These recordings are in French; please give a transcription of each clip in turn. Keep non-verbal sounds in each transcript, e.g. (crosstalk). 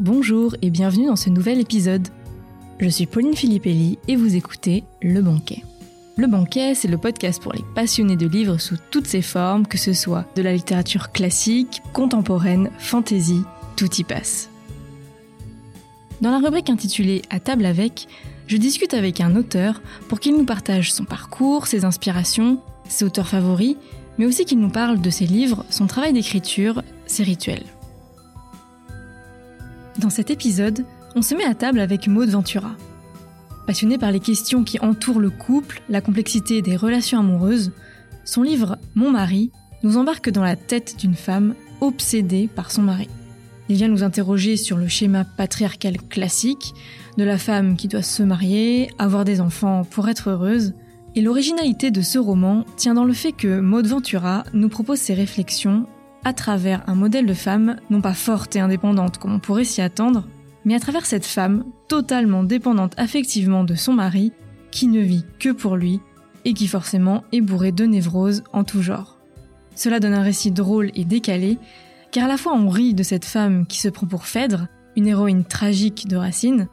bonjour et bienvenue dans ce nouvel épisode. Je suis Pauline Filippelli et vous écoutez Le Banquet. Le Banquet, c'est le podcast pour les passionnés de livres sous toutes ses formes, que ce soit de la littérature classique, contemporaine, fantasy, tout y passe. Dans la rubrique intitulée À table avec, je discute avec un auteur pour qu'il nous partage son parcours, ses inspirations, ses auteurs favoris, mais aussi qu'il nous parle de ses livres, son travail d'écriture, ses rituels. Dans cet épisode, on se met à table avec Maud Ventura. Passionnée par les questions qui entourent le couple, la complexité des relations amoureuses, son livre Mon mari nous embarque dans la tête d'une femme obsédée par son mari. Il vient nous interroger sur le schéma patriarcal classique de la femme qui doit se marier, avoir des enfants pour être heureuse. Et l'originalité de ce roman tient dans le fait que Maud Ventura nous propose ses réflexions à travers un modèle de femme non pas forte et indépendante comme on pourrait s'y attendre, mais à travers cette femme totalement dépendante affectivement de son mari, qui ne vit que pour lui et qui forcément est bourrée de névroses en tout genre. Cela donne un récit drôle et décalé, car à la fois on rit de cette femme qui se prend pour Phèdre, une héroïne tragique de Racine,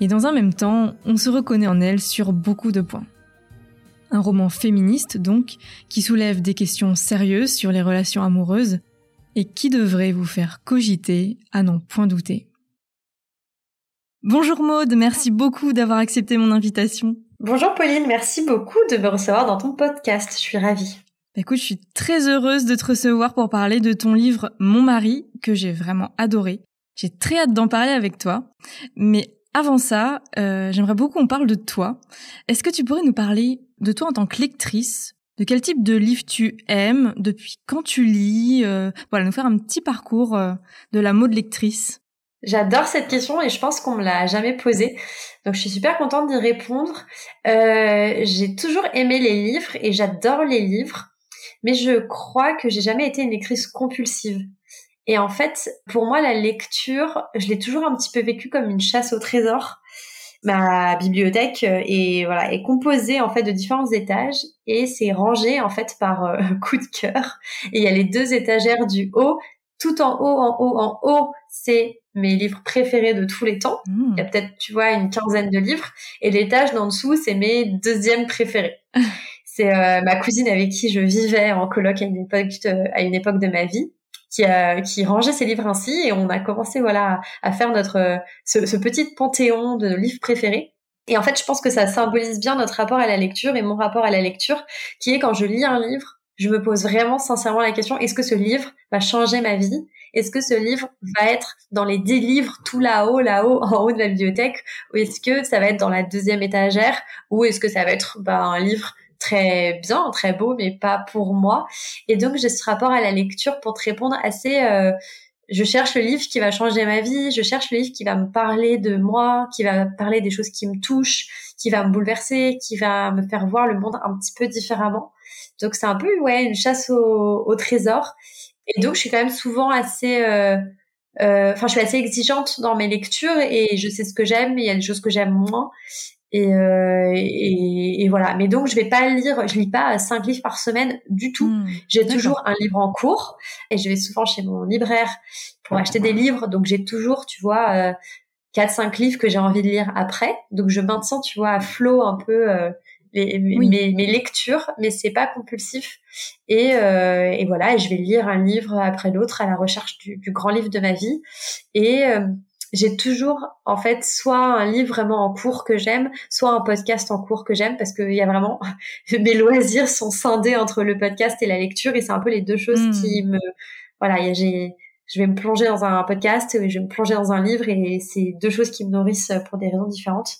et dans un même temps, on se reconnaît en elle sur beaucoup de points. Un roman féministe donc, qui soulève des questions sérieuses sur les relations amoureuses, et qui devrait vous faire cogiter à n'en point douter? Bonjour Maude, merci beaucoup d'avoir accepté mon invitation. Bonjour Pauline, merci beaucoup de me recevoir dans ton podcast, je suis ravie. Bah, écoute, je suis très heureuse de te recevoir pour parler de ton livre Mon mari, que j'ai vraiment adoré. J'ai très hâte d'en parler avec toi. Mais avant ça, euh, j'aimerais beaucoup qu'on parle de toi. Est-ce que tu pourrais nous parler de toi en tant que lectrice de quel type de livre tu aimes, depuis quand tu lis, euh, voilà, nous faire un petit parcours euh, de la mode lectrice. J'adore cette question et je pense qu'on me l'a jamais posée. Donc je suis super contente d'y répondre. Euh, j'ai toujours aimé les livres et j'adore les livres, mais je crois que j'ai jamais été une lectrice compulsive. Et en fait, pour moi, la lecture, je l'ai toujours un petit peu vécue comme une chasse au trésor ma bibliothèque euh, est voilà est composée en fait de différents étages et c'est rangé en fait par euh, (laughs) coup de cœur. Et il y a les deux étagères du haut. Tout en haut en haut en haut c'est mes livres préférés de tous les temps. Mmh. il y a peut-être tu vois une quinzaine de livres. Et l'étage d'en dessous c'est mes deuxièmes préférés. (laughs) C'est euh, ma cousine avec qui je vivais en coloc à une époque à une époque de ma vie qui, a, qui rangeait ses livres ainsi. Et on a commencé voilà à faire notre ce, ce petit panthéon de nos livres préférés. Et en fait, je pense que ça symbolise bien notre rapport à la lecture et mon rapport à la lecture, qui est quand je lis un livre, je me pose vraiment sincèrement la question est-ce que ce livre va changer ma vie? Est-ce que ce livre va être dans les dix livres tout là-haut, là-haut, en haut de la bibliothèque? Ou est-ce que ça va être dans la deuxième étagère? Ou est-ce que ça va être bah, un livre très bien, très beau, mais pas pour moi. Et donc j'ai ce rapport à la lecture pour te répondre assez. Euh, je cherche le livre qui va changer ma vie. Je cherche le livre qui va me parler de moi, qui va parler des choses qui me touchent, qui va me bouleverser, qui va me faire voir le monde un petit peu différemment. Donc c'est un peu ouais une chasse au, au, trésor. Et donc je suis quand même souvent assez euh, euh, enfin, je suis assez exigeante dans mes lectures et je sais ce que j'aime. Il y a des choses que j'aime moins. Euh, et, et, voilà. Mais donc, je vais pas lire, je lis pas cinq livres par semaine du tout. Hmm, j'ai toujours un livre en cours et je vais souvent chez mon libraire pour acheter des livres. Donc, j'ai toujours, tu vois, euh, quatre, cinq livres que j'ai envie de lire après. Donc, je maintiens, tu vois, à flot un peu euh, les, mes, mes, lectures, mais c'est pas compulsif. Et, euh, et, voilà, et je vais lire un livre après l'autre à la recherche du, du, grand livre de ma vie. Et j'ai toujours en fait soit un livre vraiment en cours que j'aime, soit un podcast en cours que j'aime parce qu'il y a vraiment (laughs) mes loisirs sont scindés entre le podcast et la lecture et c'est un peu les deux choses hmm. qui me voilà, j'ai je vais me plonger dans un podcast et je vais me plonger dans un livre et c'est deux choses qui me nourrissent pour des raisons différentes.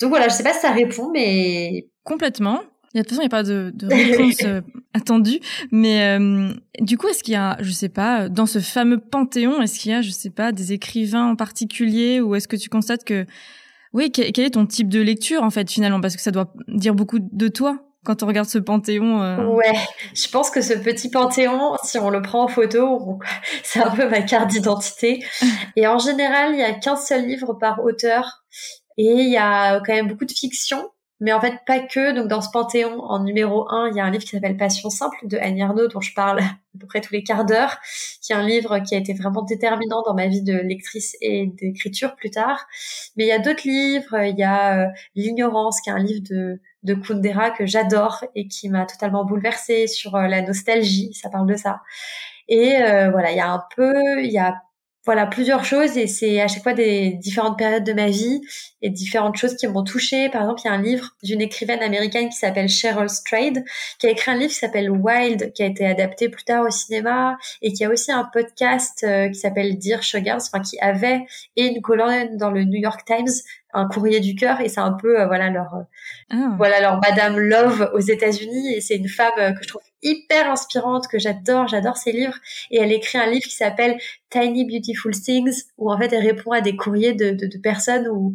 Donc voilà, je sais pas si ça répond mais complètement de toute façon, il n'y a pas de, de réponse euh, (laughs) attendue. Mais euh, du coup, est-ce qu'il y a, je sais pas, dans ce fameux panthéon, est-ce qu'il y a, je sais pas, des écrivains en particulier ou est-ce que tu constates que, oui, quel, est ton type de lecture en fait finalement? Parce que ça doit dire beaucoup de toi quand on regarde ce panthéon. Euh... Ouais, je pense que ce petit panthéon, si on le prend en photo, (laughs) c'est un peu ma carte d'identité. (laughs) Et en général, il y a qu'un seul livre par auteur et il y a quand même beaucoup de fiction mais en fait pas que. Donc dans ce panthéon, en numéro 1, il y a un livre qui s'appelle Passion simple de Annie Arnaud, dont je parle à peu près tous les quarts d'heure, qui est un livre qui a été vraiment déterminant dans ma vie de lectrice et d'écriture plus tard. Mais il y a d'autres livres, il y a euh, L'ignorance, qui est un livre de de Kundera que j'adore et qui m'a totalement bouleversée sur euh, la nostalgie, ça parle de ça. Et euh, voilà, il y a un peu, il y a voilà plusieurs choses et c'est à chaque fois des différentes périodes de ma vie et différentes choses qui m'ont touchée. Par exemple, il y a un livre d'une écrivaine américaine qui s'appelle Cheryl Strayed qui a écrit un livre qui s'appelle Wild qui a été adapté plus tard au cinéma et qui a aussi un podcast euh, qui s'appelle Dear Sugars, enfin qui avait et une colonne dans le New York Times un courrier du cœur et c'est un peu euh, voilà leur ah. voilà leur Madame Love aux États-Unis et c'est une femme que je trouve hyper inspirante que j'adore, j'adore ses livres et elle écrit un livre qui s'appelle Tiny Beautiful Things où en fait elle répond à des courriers de, de, de personnes où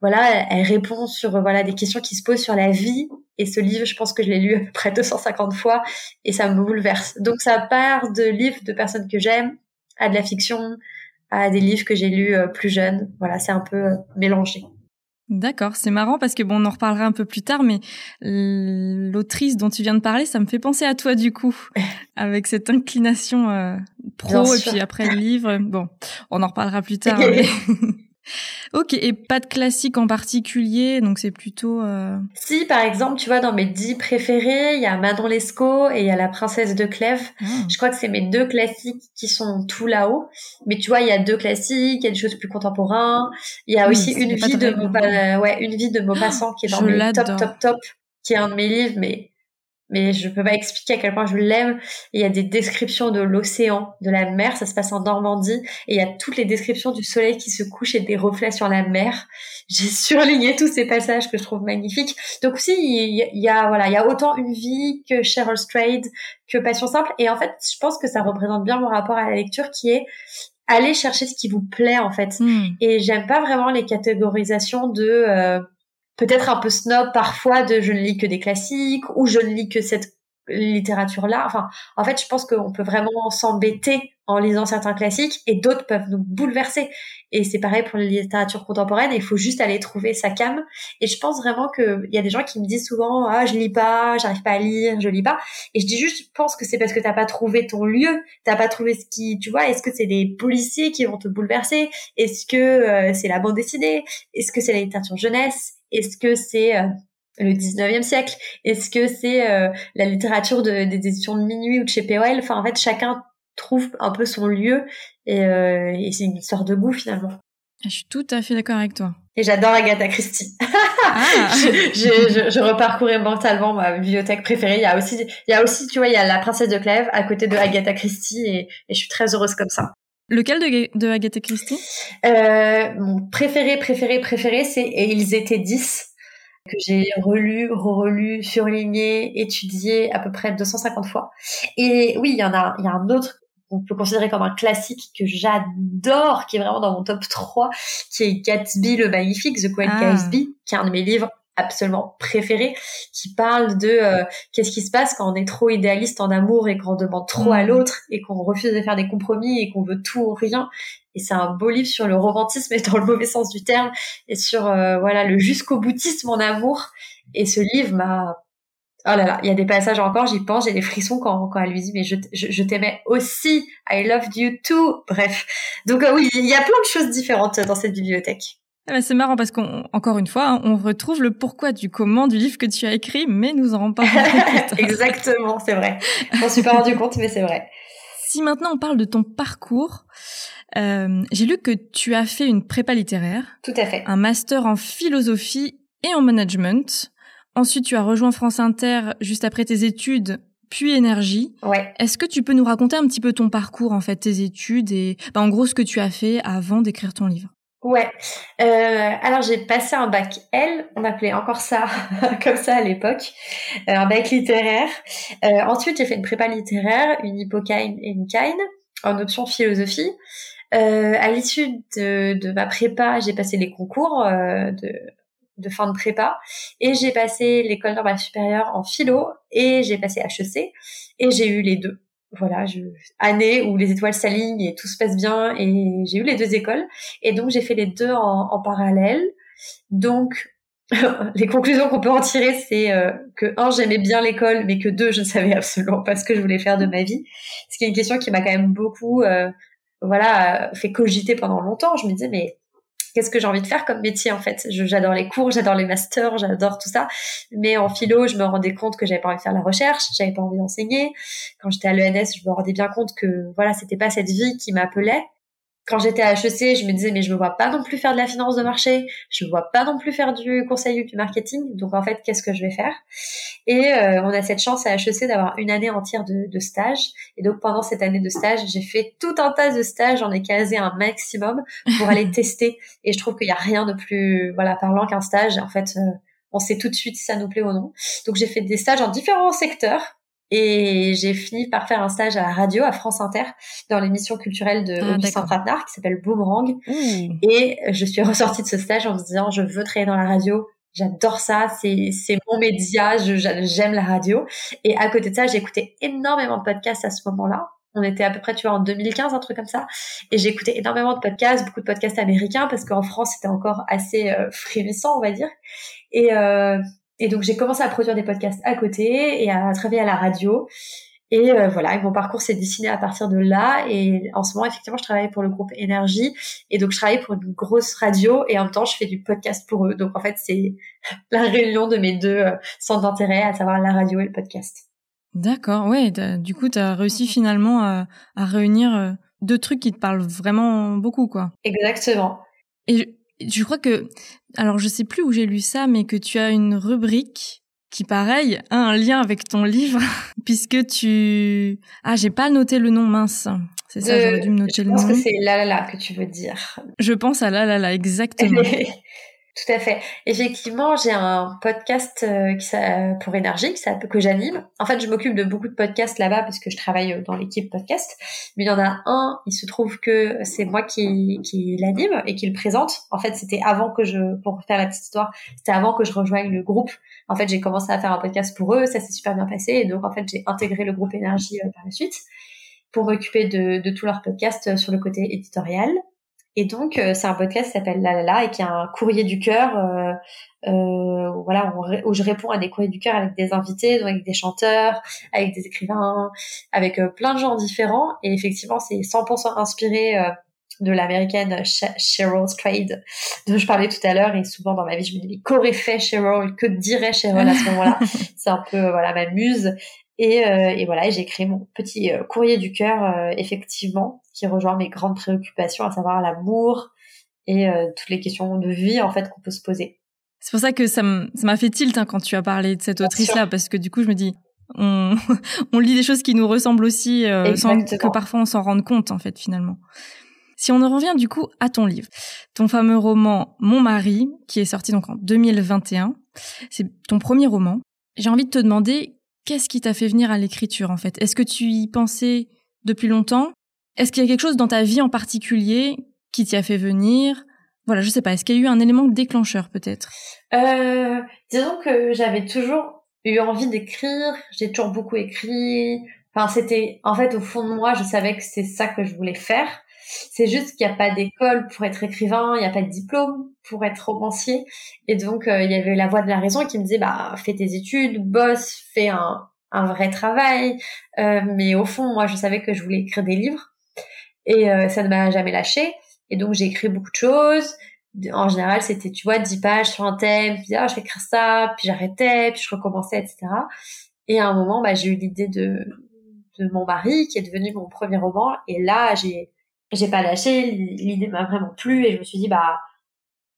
voilà, elle répond sur voilà des questions qui se posent sur la vie et ce livre, je pense que je l'ai lu à peu près 250 fois et ça me bouleverse. Donc ça part de livres de personnes que j'aime à de la fiction, à des livres que j'ai lus euh, plus jeunes. Voilà, c'est un peu euh, mélangé. D'accord, c'est marrant parce que bon, on en reparlera un peu plus tard, mais l'autrice dont tu viens de parler, ça me fait penser à toi du coup, (laughs) avec cette inclination euh, pro et puis après le livre. Bon, on en reparlera plus (laughs) tard. mais... Ok, et pas de classique en particulier, donc c'est plutôt... Euh... Si, par exemple, tu vois, dans mes dix préférés, il y a Manon Lescaut et il y a La Princesse de Clèves. Ah. Je crois que c'est mes deux classiques qui sont tout là-haut. Mais tu vois, il y a deux classiques, il y a des choses plus contemporains. Il y a aussi une vie, de, ouais, une vie de Maupassant qui est dans mes top, top, top, qui est un de mes livres, mais mais je peux pas expliquer à quel point je l'aime. Il y a des descriptions de l'océan, de la mer, ça se passe en Normandie, et il y a toutes les descriptions du soleil qui se couche et des reflets sur la mer. J'ai (laughs) surligné tous ces passages que je trouve magnifiques. Donc aussi, il y a voilà, il y a autant une vie que Cheryl Strayed, que Passion simple, et en fait, je pense que ça représente bien mon rapport à la lecture, qui est aller chercher ce qui vous plaît en fait. Hmm. Et j'aime pas vraiment les catégorisations de euh, peut-être un peu snob parfois de je ne lis que des classiques ou je ne lis que cette littérature-là. Enfin, en fait, je pense qu'on peut vraiment s'embêter en lisant certains classiques et d'autres peuvent nous bouleverser. Et c'est pareil pour la littérature contemporaine. Il faut juste aller trouver sa cam. Et je pense vraiment qu'il y a des gens qui me disent souvent ah je lis pas, j'arrive pas à lire, je lis pas. Et je dis juste, je pense que c'est parce que t'as pas trouvé ton lieu, t'as pas trouvé ce qui, tu vois. Est-ce que c'est des policiers qui vont te bouleverser? Est-ce que euh, c'est la bande dessinée? Est-ce que c'est la littérature jeunesse? Est-ce que c'est euh, le 19e siècle? Est-ce que c'est euh, la littérature de, des éditions de minuit ou de chez POL Enfin, en fait, chacun trouve un peu son lieu et, euh, et c'est une sorte de goût finalement. Je suis tout à fait d'accord avec toi. Et j'adore Agatha Christie. (laughs) Ah. je, je, je, reparcourais mentalement ma bibliothèque préférée. Il y a aussi, il y a aussi, tu vois, il y a La Princesse de Clèves à côté de Agatha Christie et, et je suis très heureuse comme ça. Lequel de, de Agatha Christie? Euh, Mon préféré, préféré, préféré, c'est Et ils étaient dix que j'ai relu, relu, surligné, étudié à peu près 250 fois. Et oui, il y en a, il y a un autre qu'on peut considérer comme un classique que j'adore, qui est vraiment dans mon top 3, qui est Gatsby le Magnifique, The Queen ah. Gatsby, qui est un de mes livres absolument préféré qui parle de euh, qu'est-ce qui se passe quand on est trop idéaliste en amour et qu'on demande trop à mm. l'autre et qu'on refuse de faire des compromis et qu'on veut tout ou rien et c'est un beau livre sur le romantisme et dans le mauvais sens du terme et sur euh, voilà le jusqu'au boutisme en amour et ce livre m'a Oh là là, il y a des passages encore, j'y pense, j'ai des frissons quand, quand elle lui dit mais je, je, t'aimais aussi, I loved you too. Bref, donc euh, oui, il y a plein de choses différentes dans cette bibliothèque. Ah bah, c'est marrant parce qu'encore une fois, hein, on retrouve le pourquoi du comment du livre que tu as écrit, mais nous en rendons pas compte. Exactement, c'est vrai. Je m'en suis pas rendu compte, mais c'est vrai. Si maintenant on parle de ton parcours, euh, j'ai lu que tu as fait une prépa littéraire. Tout à fait. Un master en philosophie et en management. Ensuite, tu as rejoint France Inter juste après tes études, puis énergie. Ouais. Est-ce que tu peux nous raconter un petit peu ton parcours, en fait, tes études et bah, en gros ce que tu as fait avant d'écrire ton livre? Ouais. Euh, alors j'ai passé un bac L, on appelait encore ça (laughs) comme ça à l'époque, euh, un bac littéraire. Euh, ensuite j'ai fait une prépa littéraire, une hippokine et une kine en option philosophie. Euh, à l'issue de, de, ma prépa, j'ai passé les concours euh, de, de fin de prépa et j'ai passé l'école normale supérieure en philo et j'ai passé HEC et j'ai eu les deux voilà, je, année où les étoiles s'alignent et tout se passe bien et j'ai eu les deux écoles et donc j'ai fait les deux en, en parallèle. Donc (laughs) les conclusions qu'on peut en tirer, c'est euh, que un, j'aimais bien l'école, mais que deux, je ne (laughs) savais absolument pas ce que je voulais faire de ma vie. Ce qui est une question qui m'a quand même beaucoup, euh, voilà, fait cogiter pendant longtemps. Je me disais, mais qu'est-ce que j'ai envie de faire comme métier en fait J'adore les cours, j'adore les masters, j'adore tout ça. Mais en philo, je me rendais compte que j'avais pas envie de faire la recherche, j'avais pas envie d'enseigner. Quand j'étais à l'ENS, je me rendais bien compte que voilà, c'était pas cette vie qui m'appelait quand j'étais à HEC, je me disais mais je me vois pas non plus faire de la finance de marché, je me vois pas non plus faire du conseil ou du marketing. Donc en fait, qu'est-ce que je vais faire? Et euh, on a cette chance à HEC d'avoir une année entière de, de, stage. Et donc pendant cette année de stage, j'ai fait tout un tas de stages, j'en ai casé un maximum pour aller (laughs) tester. Et je trouve qu'il y a rien de plus voilà parlant qu'un stage. En fait, euh, on sait tout de suite si ça nous plaît ou non. Donc j'ai fait des stages en différents secteurs et j'ai fini par faire un stage à la radio, à France Inter, dans l'émission culturelle de ah, Augustin qui s'appelle Boomerang. Mmh. Et je suis ressortie de ce stage en me disant, je veux travailler dans la radio. J'adore ça, c'est c'est mon média, j'aime la radio. Et à côté de ça, j'ai écouté énormément de podcasts à ce moment-là. On était à peu près, tu vois, en 2015, un truc comme ça. Et j'ai écouté énormément de podcasts, beaucoup de podcasts américains, parce qu'en France, c'était encore assez euh, frémissant, on va dire. Et, euh, et donc j'ai commencé à produire des podcasts à côté et à travailler à la radio. Et euh, voilà, mon parcours s'est dessiné à partir de là. Et en ce moment, effectivement, je travaille pour le groupe Énergie. Et donc, je travaille pour une grosse radio et en même temps, je fais du podcast pour eux. Donc, en fait, c'est (laughs) la réunion de mes deux euh, centres d'intérêt, à savoir la radio et le podcast. D'accord, ouais. Du coup, tu as réussi finalement à, à réunir euh, deux trucs qui te parlent vraiment beaucoup, quoi. Exactement. Et je crois que, alors je sais plus où j'ai lu ça, mais que tu as une rubrique qui, pareil, a un lien avec ton livre, (laughs) puisque tu... Ah, j'ai pas noté le nom, mince. C'est ça, j'aurais dû me noter le nom. Je pense que c'est La La La que tu veux dire. Je pense à La La La, exactement. (laughs) Tout à fait. Effectivement, j'ai un podcast euh, pour énergie que j'anime. En fait, je m'occupe de beaucoup de podcasts là-bas parce que je travaille euh, dans l'équipe podcast. Mais il y en a un, il se trouve que c'est moi qui, qui l'anime et qui le présente. En fait, c'était avant que je, pour faire la petite histoire, c'était avant que je rejoigne le groupe. En fait, j'ai commencé à faire un podcast pour eux, ça s'est super bien passé et donc en fait, j'ai intégré le groupe énergie euh, par la suite pour m'occuper de, de tous leurs podcasts sur le côté éditorial. Et donc, euh, c'est un podcast qui s'appelle La La La et qui a un courrier du cœur, euh, euh, voilà, où, je réponds à des courriers du cœur avec des invités, donc avec des chanteurs, avec des écrivains, avec euh, plein de gens différents. Et effectivement, c'est 100% inspiré de l'américaine Cheryl Strayed dont je parlais tout à l'heure. Et souvent dans ma vie, je me dis, qu'aurait fait Cheryl Que dirait Cheryl à ce moment-là? (laughs) C'est un peu voilà ma muse. Et, euh, et voilà, j'ai créé mon petit euh, courrier du cœur, euh, effectivement, qui rejoint mes grandes préoccupations, à savoir l'amour et toutes les questions de vie en fait qu'on peut se poser. C'est pour ça que ça m'a fait tilt hein, quand tu as parlé de cette autrice-là, parce que du coup, je me dis, on, (laughs) on lit des choses qui nous ressemblent aussi, sans que parfois on s'en rende compte, en fait, finalement. Si on en revient du coup à ton livre, ton fameux roman Mon mari, qui est sorti donc en 2021, c'est ton premier roman. J'ai envie de te demander Qu'est-ce qui t'a fait venir à l'écriture en fait? Est-ce que tu y pensais depuis longtemps? Est-ce qu'il y a quelque chose dans ta vie en particulier qui t'y a fait venir? Voilà, je sais pas. Est-ce qu'il y a eu un élément déclencheur peut-être? Euh, Disons que j'avais toujours eu envie d'écrire. J'ai toujours beaucoup écrit. Enfin, c'était en fait au fond de moi, je savais que c'était ça que je voulais faire. C'est juste qu'il n'y a pas d'école pour être écrivain, il n'y a pas de diplôme pour être romancier. Et donc, euh, il y avait la voix de la raison qui me disait, bah, fais tes études, bosse, fais un, un vrai travail. Euh, mais au fond, moi, je savais que je voulais écrire des livres. Et euh, ça ne m'a jamais lâché. Et donc, j'ai écrit beaucoup de choses. En général, c'était, tu vois, 10 pages sur un thème, puis ah, je vais écrire ça, puis j'arrêtais, puis je recommençais, etc. Et à un moment, bah, j'ai eu l'idée de, de mon mari, qui est devenu mon premier roman. Et là, j'ai j'ai pas lâché, l'idée m'a vraiment plu et je me suis dit bah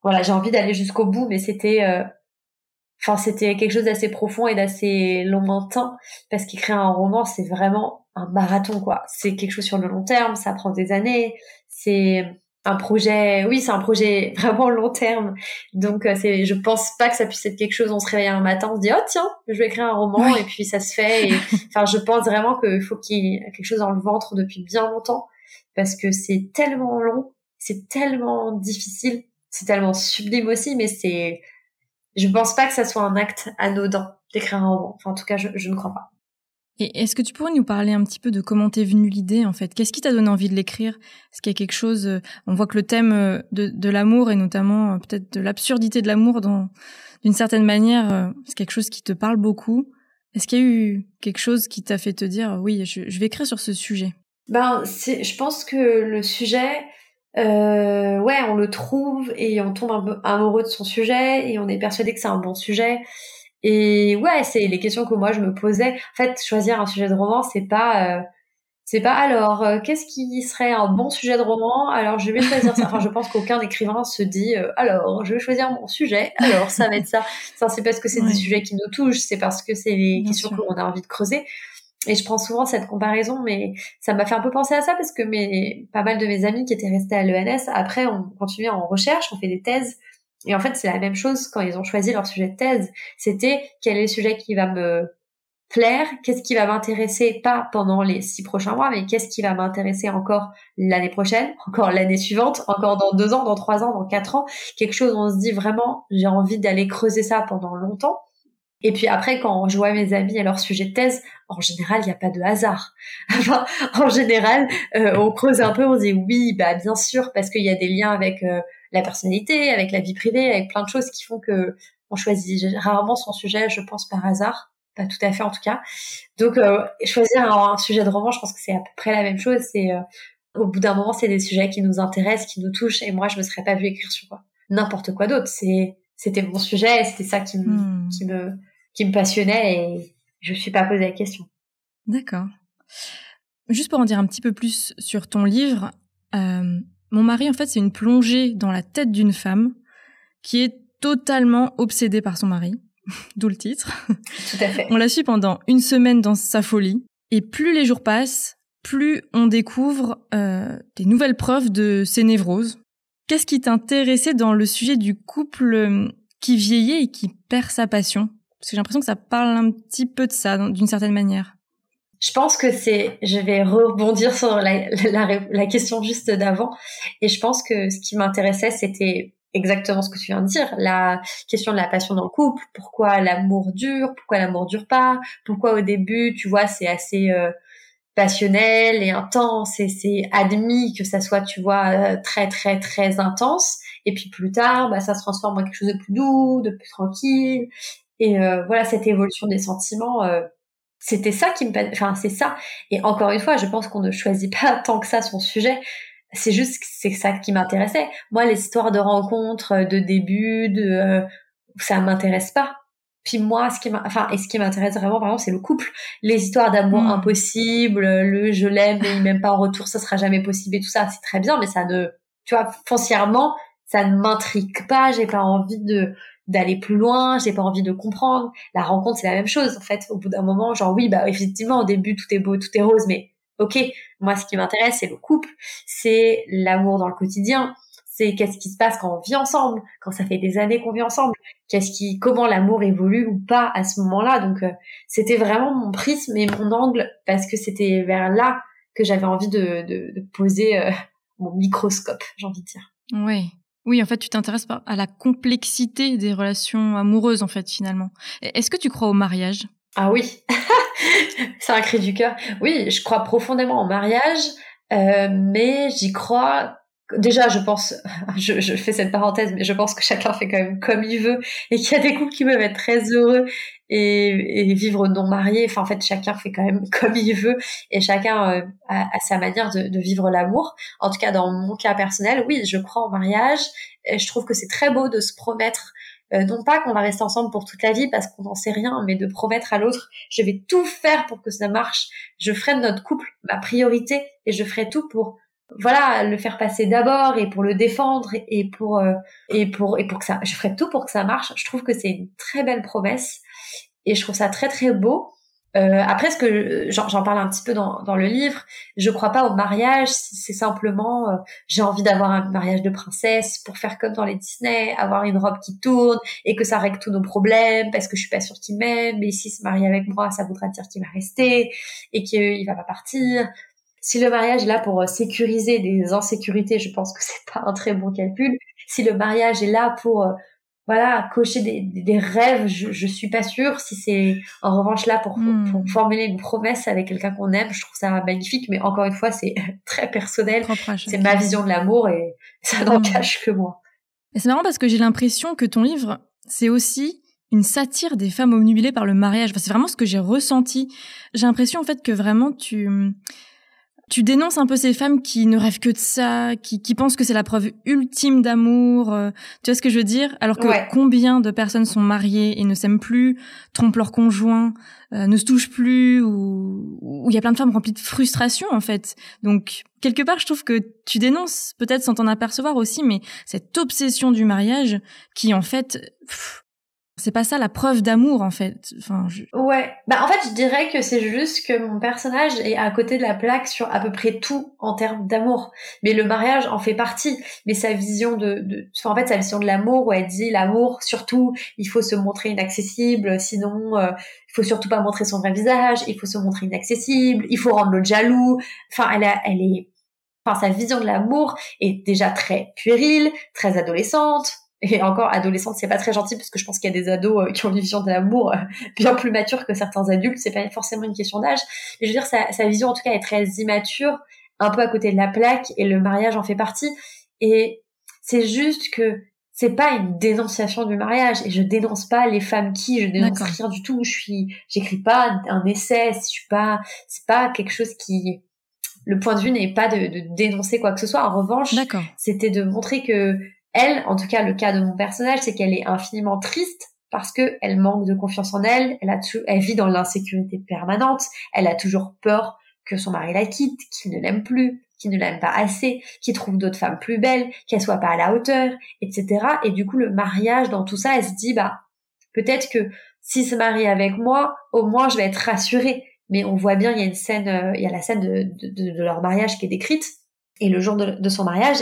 voilà, j'ai envie d'aller jusqu'au bout mais c'était euh, enfin c'était quelque chose d'assez profond et d'assez lointain parce qu'écrire un roman c'est vraiment un marathon quoi. C'est quelque chose sur le long terme, ça prend des années, c'est un projet, oui, c'est un projet (laughs) vraiment long terme. Donc, euh, c'est, je pense pas que ça puisse être quelque chose. On se réveille un matin, on se dit, oh tiens, je vais écrire un roman, et puis ça se fait. enfin, je pense vraiment qu'il faut qu'il y ait quelque chose dans le ventre depuis bien longtemps parce que c'est tellement long, c'est tellement difficile, c'est tellement sublime aussi, mais c'est, je pense pas que ça soit un acte anodin d'écrire un roman. Enfin, en tout cas, je, ne crois pas. Et est-ce que tu pourrais nous parler un petit peu de comment t'es venue l'idée en fait? Qu'est-ce qui t'a donné envie de l'écrire? Est-ce qu'il y a quelque chose euh, On voit que le thème euh, de, l'amour et notamment euh, peut-être de l'absurdité de l'amour, d'une certaine manière, c'est quelque chose qui te parle beaucoup. Est-ce qu'il y a eu quelque chose qui t'a fait te dire oui, je vais écrire sur ce sujet? Ben, je pense que le sujet, euh, ouais, on le trouve et on tombe un peu amoureux de son sujet et on est persuadé que c'est un bon sujet. Et ouais, c'est les questions que moi je me posais. En fait, choisir un sujet de roman, c'est pas, euh, c'est pas alors euh, qu'est-ce qui serait un bon sujet de roman? Alors je vais choisir ça. Enfin, je pense qu'aucun écrivain se dit euh, alors je vais choisir mon sujet. Alors ça va être ça. Ça c'est parce que c'est des sujets qui nous touchent, c'est parce que c'est les questions qu'on a envie de creuser. Et je prends souvent cette comparaison, mais ça m'a fait un peu penser à ça parce que mes, pas mal de mes amis qui étaient restés à l'ENS, après, on continue en recherche, on fait des thèses. Et en fait, c'est la même chose quand ils ont choisi leur sujet de thèse. C'était quel est le sujet qui va me plaire, qu'est-ce qui va m'intéresser, pas pendant les six prochains mois, mais qu'est-ce qui va m'intéresser encore l'année prochaine, (laughs) encore l'année suivante, encore dans deux ans, dans trois ans, dans quatre ans? Quelque chose où on se dit vraiment, j'ai envie d'aller creuser ça pendant longtemps. Et puis après, quand je vois mes amis et leur sujet de thèse, en général, il n'y a pas de hasard. (laughs) Enfin, en général, euh, on creuse un peu, on dit oui, bah bien sûr, parce qu'il y a des liens avec euh, la personnalité, avec la vie privée, avec plein de choses qui font que on choisit rarement son sujet, je pense, par hasard. Pas tout à fait en tout cas. Donc, euh, choisir un, sujet de roman, je pense que c'est à peu près la même chose. C'est au bout d'un moment, c'est des sujets qui nous intéressent, qui nous touchent, et moi, je me serais pas vue écrire sur n'importe quoi d'autre. C'est c'était mon sujet, c'était ça qui me, hmm. qui me qui me passionnait et je me suis pas posé la question. D'accord. Juste pour en dire un petit peu plus sur ton livre, euh, mon mari, en fait, c'est une plongée dans la tête d'une femme qui est totalement obsédée par son mari, (laughs) d'où le titre. Tout à fait. On la suit pendant une semaine dans sa folie, et plus les jours passent, plus on découvre euh, des nouvelles preuves de ses névroses. Qu'est-ce qui t'intéressait dans le sujet du couple euh, qui vieillit et qui perd sa passion? Parce que j'ai l'impression que ça parle un petit peu de ça, d'une certaine manière. Je pense que c'est, je vais rebondir sur la, question juste d'avant, et je pense que ce qui m'intéressait, c'était exactement ce que tu viens de dire, la question de la passion dans le couple, pourquoi l'amour dure, pourquoi l'amour dure pas, pourquoi au début, tu vois, c'est assez euh, passionnel et intense et c'est admis que ça soit, tu vois, euh, très très très intense, et puis plus tard, bah, ça se transforme en quelque chose de plus doux, de plus tranquille, et euh, voilà cette évolution des sentiments c'était ça qui me, enfin c'est ça. Et encore une fois, je pense qu'on ne choisit pas (laughs) tant que ça son sujet. C'est juste c'est ça qui m'intéressait. Moi, les histoires de rencontres, de début, de euh, ça m'intéresse pas. Puis moi, ce qui enfin, et ce qui m'intéresse vraiment, par exemple, c'est le couple. Les histoires d'amour mmh. impossible, le je l'aime mais il m'aime pas en retour, ça sera jamais possible et tout ça, c'est très bien, mais ça ne, tu vois, foncièrement, ça ne m'intrigue pas. J'ai pas envie de, d'aller plus loin, j'ai pas envie de comprendre. La rencontre, c'est la même chose, en fait. Au bout d'un moment, genre, oui, bah, effectivement, au début, tout est beau, tout est rose, mais ok, moi, ce qui m'intéresse, c'est le couple, c'est l'amour dans le quotidien, c'est qu'est-ce qui se passe quand on vit ensemble, quand ça fait des années qu'on vit ensemble, qu'est-ce qui, comment l'amour évolue ou pas à ce moment-là. Donc, euh, c'était vraiment mon prisme et mon angle, parce que c'était vers là que j'avais envie de, de, de poser euh, mon microscope, j'ai envie de dire. Oui, oui, en fait, tu t'intéresses à la complexité des relations amoureuses, en fait, finalement. Est-ce que tu crois au mariage? Ah oui, (laughs) c'est un cri du cœur. Oui, je crois profondément au mariage, euh, mais j'y crois Déjà, je pense, (laughs) je, je, fais cette parenthèse, mais je pense que chacun fait quand même comme il veut et qu'il y a des couples qui peuvent être très heureux et, et vivre non mariés. Enfin, en fait, chacun fait quand même (laughs) comme il veut et chacun euh, a, sa manière de, de vivre l'amour. En tout cas, dans mon cas personnel, oui, je crois au mariage. Et je trouve que c'est très beau de se promettre euh, non pas qu'on va rester ensemble pour toute la vie parce qu'on n'en sait rien, mais de promettre à l'autre, je vais tout faire pour que ça marche. Je ferai de notre couple ma priorité et je ferai tout pour voilà le faire passer d'abord et pour le défendre et pour euh, et pour et pour que ça je ferai tout pour que ça marche. Je trouve que c'est une très belle promesse et je trouve ça très très beau. Euh, après ce que j'en parle un petit peu dans, dans le livre je crois pas au mariage c'est simplement euh, j'ai envie d'avoir un mariage de princesse pour faire comme dans les Disney avoir une robe qui tourne et que ça règle tous nos problèmes parce que je suis pas sûre qu'il m'aime mais s'il se marie avec moi ça voudra dire qu'il va rester et qu'il va pas partir si le mariage est là pour euh, sécuriser des insécurités, je pense que c'est pas un très bon calcul. Si le mariage est là pour euh, voilà, cocher des, des rêves, je, je suis pas sûre. Si c'est en revanche là pour, hmm. pour formuler une promesse avec quelqu'un qu'on aime, je trouve ça magnifique. Mais encore une fois, c'est (laughs) très personnel. C'est ma vision de l'amour et ça n'en hmm. cache que moi. Et c'est marrant parce que j'ai l'impression que ton livre, c'est aussi une satire des femmes omnubilées par le mariage. c'est vraiment ce que j'ai ressenti. J'ai l'impression en fait que vraiment tu tu dénonces un peu ces femmes qui ne rêvent que de ça, qui, qui pensent que c'est la preuve ultime d'amour. Euh, tu vois ce que je veux dire? Alors que combien de personnes sont mariées et ne s'aiment plus, trompent leur conjoint, euh, ne se touchent plus, ou il y a plein de femmes remplies de frustration en fait. Donc quelque part, je trouve que tu dénonces, peut-être sans t'en apercevoir aussi, mais cette obsession du mariage qui en fait c'est pas ça la preuve d'amour en fait. Enfin, Ouais, bah en fait je dirais que c'est juste que mon personnage est à côté de la plaque sur à peu près tout en termes d'amour. Mais le mariage en fait partie. Mais sa vision de, de... en fait sa vision de l'amour où elle dit l'amour surtout il faut se montrer inaccessible, sinon euh, il faut surtout pas montrer son vrai visage, il faut se montrer inaccessible, il faut rendre l'autre jaloux. Enfin elle a, elle est, enfin sa vision de l'amour est déjà très puérile, très adolescente et encore adolescente c'est pas très gentil parce que je pense qu'il y a des ados euh, qui ont une vision de l'amour euh, (laughs) bien plus mature que certains adultes. C'est pas forcément une question d'âge. Mais je veux dire sa, sa, vision en tout cas est très immature un peu à côté de la plaque et le mariage en fait partie. Et c'est juste que c'est pas une dénonciation du mariage. Et je dénonce pas les femmes qui je dénonce rien du tout. Je suis j'écris pas un essai je suis pas c'est pas quelque chose qui le point de vue n'est pas de, de, dénoncer quoi que ce soit. En revanche c'était de montrer que elle, en tout cas le cas de mon personnage, c'est qu'elle est infiniment triste parce que elle manque de confiance en elle, elle, a elle vit dans l'insécurité permanente, elle a toujours peur que son mari la quitte, qu'il ne l'aime plus, qu'il ne l'aime pas assez, qu'il trouve d'autres femmes plus belles, qu'elle soit pas à la hauteur, etc. Et du coup, le mariage, dans tout ça, elle se dit, bah, peut-être que s'il se marie avec moi, au moins je vais être rassurée. Mais on voit bien, il y a une scène, euh, il y a la scène de, de leur mariage qui est décrite, et le jour de, son mariage,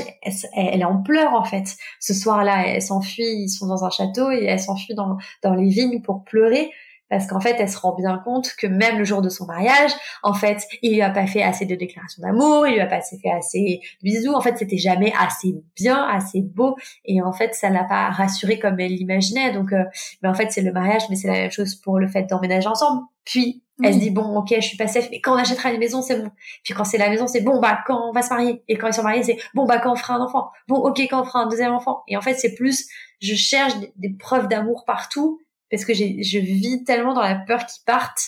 elle, est en pleurs en fait. Ce soir-là, elle s'enfuit, ils sont dans un château et elle s'enfuit dans, dans les vignes pour pleurer parce qu'en fait, elle se rend bien compte que même le jour de son mariage, en fait, il lui a pas fait assez de déclarations d'amour, il lui a pas fait assez de bisous. En fait, c'était jamais assez bien, assez beau, et en fait, ça l'a pas rassurée comme elle l'imaginait. Donc, euh, mais en fait, c'est le mariage, mais c'est la même chose pour le fait d'emménager ensemble. Puis elle se dit bon ok je suis pas safe mais quand on achètera une maison c'est bon. Puis quand c'est la maison c'est bon bah quand on va se marier. Et quand ils sont mariés c'est bon bah quand on fera un enfant. Bon ok quand on fera un deuxième enfant. Et en fait c'est plus je cherche des, preuves d'amour partout parce que je vis tellement dans la peur qu'ils partent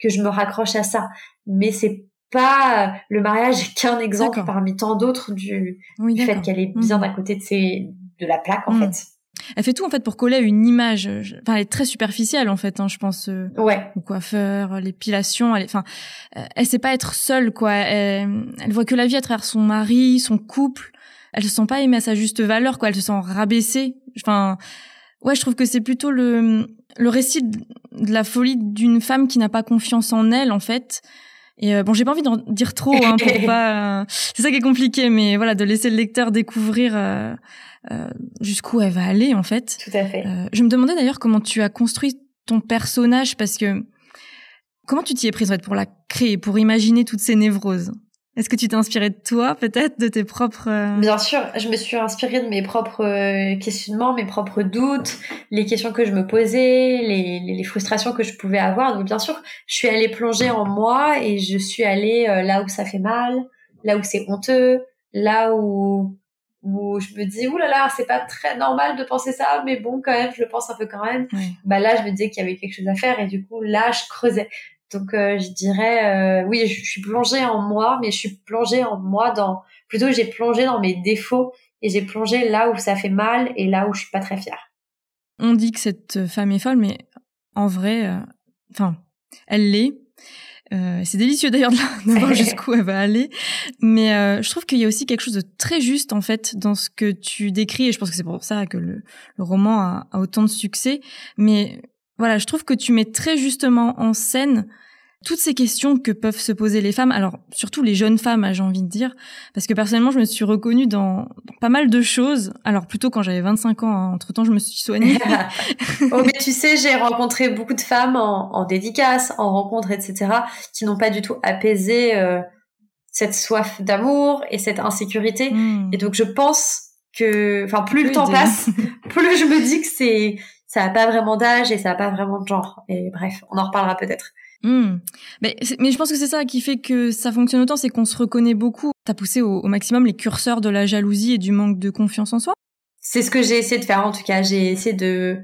que je me raccroche à ça. Mais c'est pas le mariage qu'un exemple parmi tant d'autres du, fait qu'elle est bien mmh. d'un côté de ses de la plaque en mmh. fait elle fait tout en fait pour coller une image. Enfin, elle est très superficielle en fait. Hein, je pense. Euh, ouais. Au coiffeur, l'épilation. Elle, enfin, euh, elle sait pas être seule quoi. Elle, elle voit que la vie à travers son mari, son couple. Elle se sent pas aimée à sa juste valeur quoi. Elle se sent rabaissée. Enfin, ouais, je trouve que c'est plutôt le le récit de la folie d'une femme qui n'a pas confiance en elle en fait. Et euh, bon, j'ai pas envie d'en dire trop hein, pour (laughs) pas. c'est ça qui est compliqué, mais voilà, de laisser le lecteur découvrir euh, euh, jusqu'où elle va aller en fait. Tout à fait. Euh, je me demandais d'ailleurs comment tu as construit ton personnage parce que comment tu t'y es prise pour la créer, pour imaginer toutes ces névroses? Est-ce que tu t'es inspirée de toi, peut-être, de tes propres... Euh, Bien sûr, je me suis inspirée de mes propres questionnements, mes propres doutes, les questions que je me posais, les, les, frustrations que je pouvais avoir. Donc bien sûr, je suis allée plonger en moi et je suis allée là où ça fait mal, là où c'est honteux, là où où je me dis ouh là là c'est pas très normal de penser ça mais bon quand même je le pense un peu quand même. Bah là je me disais qu'il y avait quelque chose à faire et du coup là je creusais. Donc euh, je dirais euh, oui je, suis plongée en moi mais je suis plongée en moi dans plutôt j'ai plongé dans mes défauts et j'ai plongé là où ça fait mal et là où je suis pas très fière. On dit que cette femme est folle mais en vrai euh, enfin elle l'est euh, c'est délicieux d'ailleurs de, (laughs) voir jusqu'où elle va aller, mais euh, je trouve qu'il y a aussi quelque chose de très juste en fait dans ce que tu décris, et je pense que c'est pour ça que le, le roman a, a, autant de succès. Mais voilà, je trouve que tu mets très justement en scène toutes ces questions que peuvent se poser les femmes, alors surtout les jeunes femmes, j'ai envie de dire, parce que personnellement, je me suis reconnue dans, pas mal de choses. Alors plutôt quand j'avais 25 ans, hein. entre-temps, je me suis soignée. (laughs) oh, mais tu sais, j'ai rencontré beaucoup de femmes en, en dédicace, en rencontre, etc., qui n'ont pas du tout apaisé euh, cette soif d'amour et cette insécurité. Hmm. Et donc, je pense que, enfin, plus le temps passe, (laughs) plus je me dis que c'est, ça a pas vraiment d'âge et ça a pas vraiment de genre. Et bref, on en reparlera peut-être. Hmm. Mais, mais je pense que c'est ça qui fait que ça fonctionne autant, c'est qu'on se reconnaît beaucoup. T'as poussé au, maximum les curseurs de la jalousie et du manque de confiance en soi. C'est ce que j'ai essayé de faire en tout cas. J'ai essayé de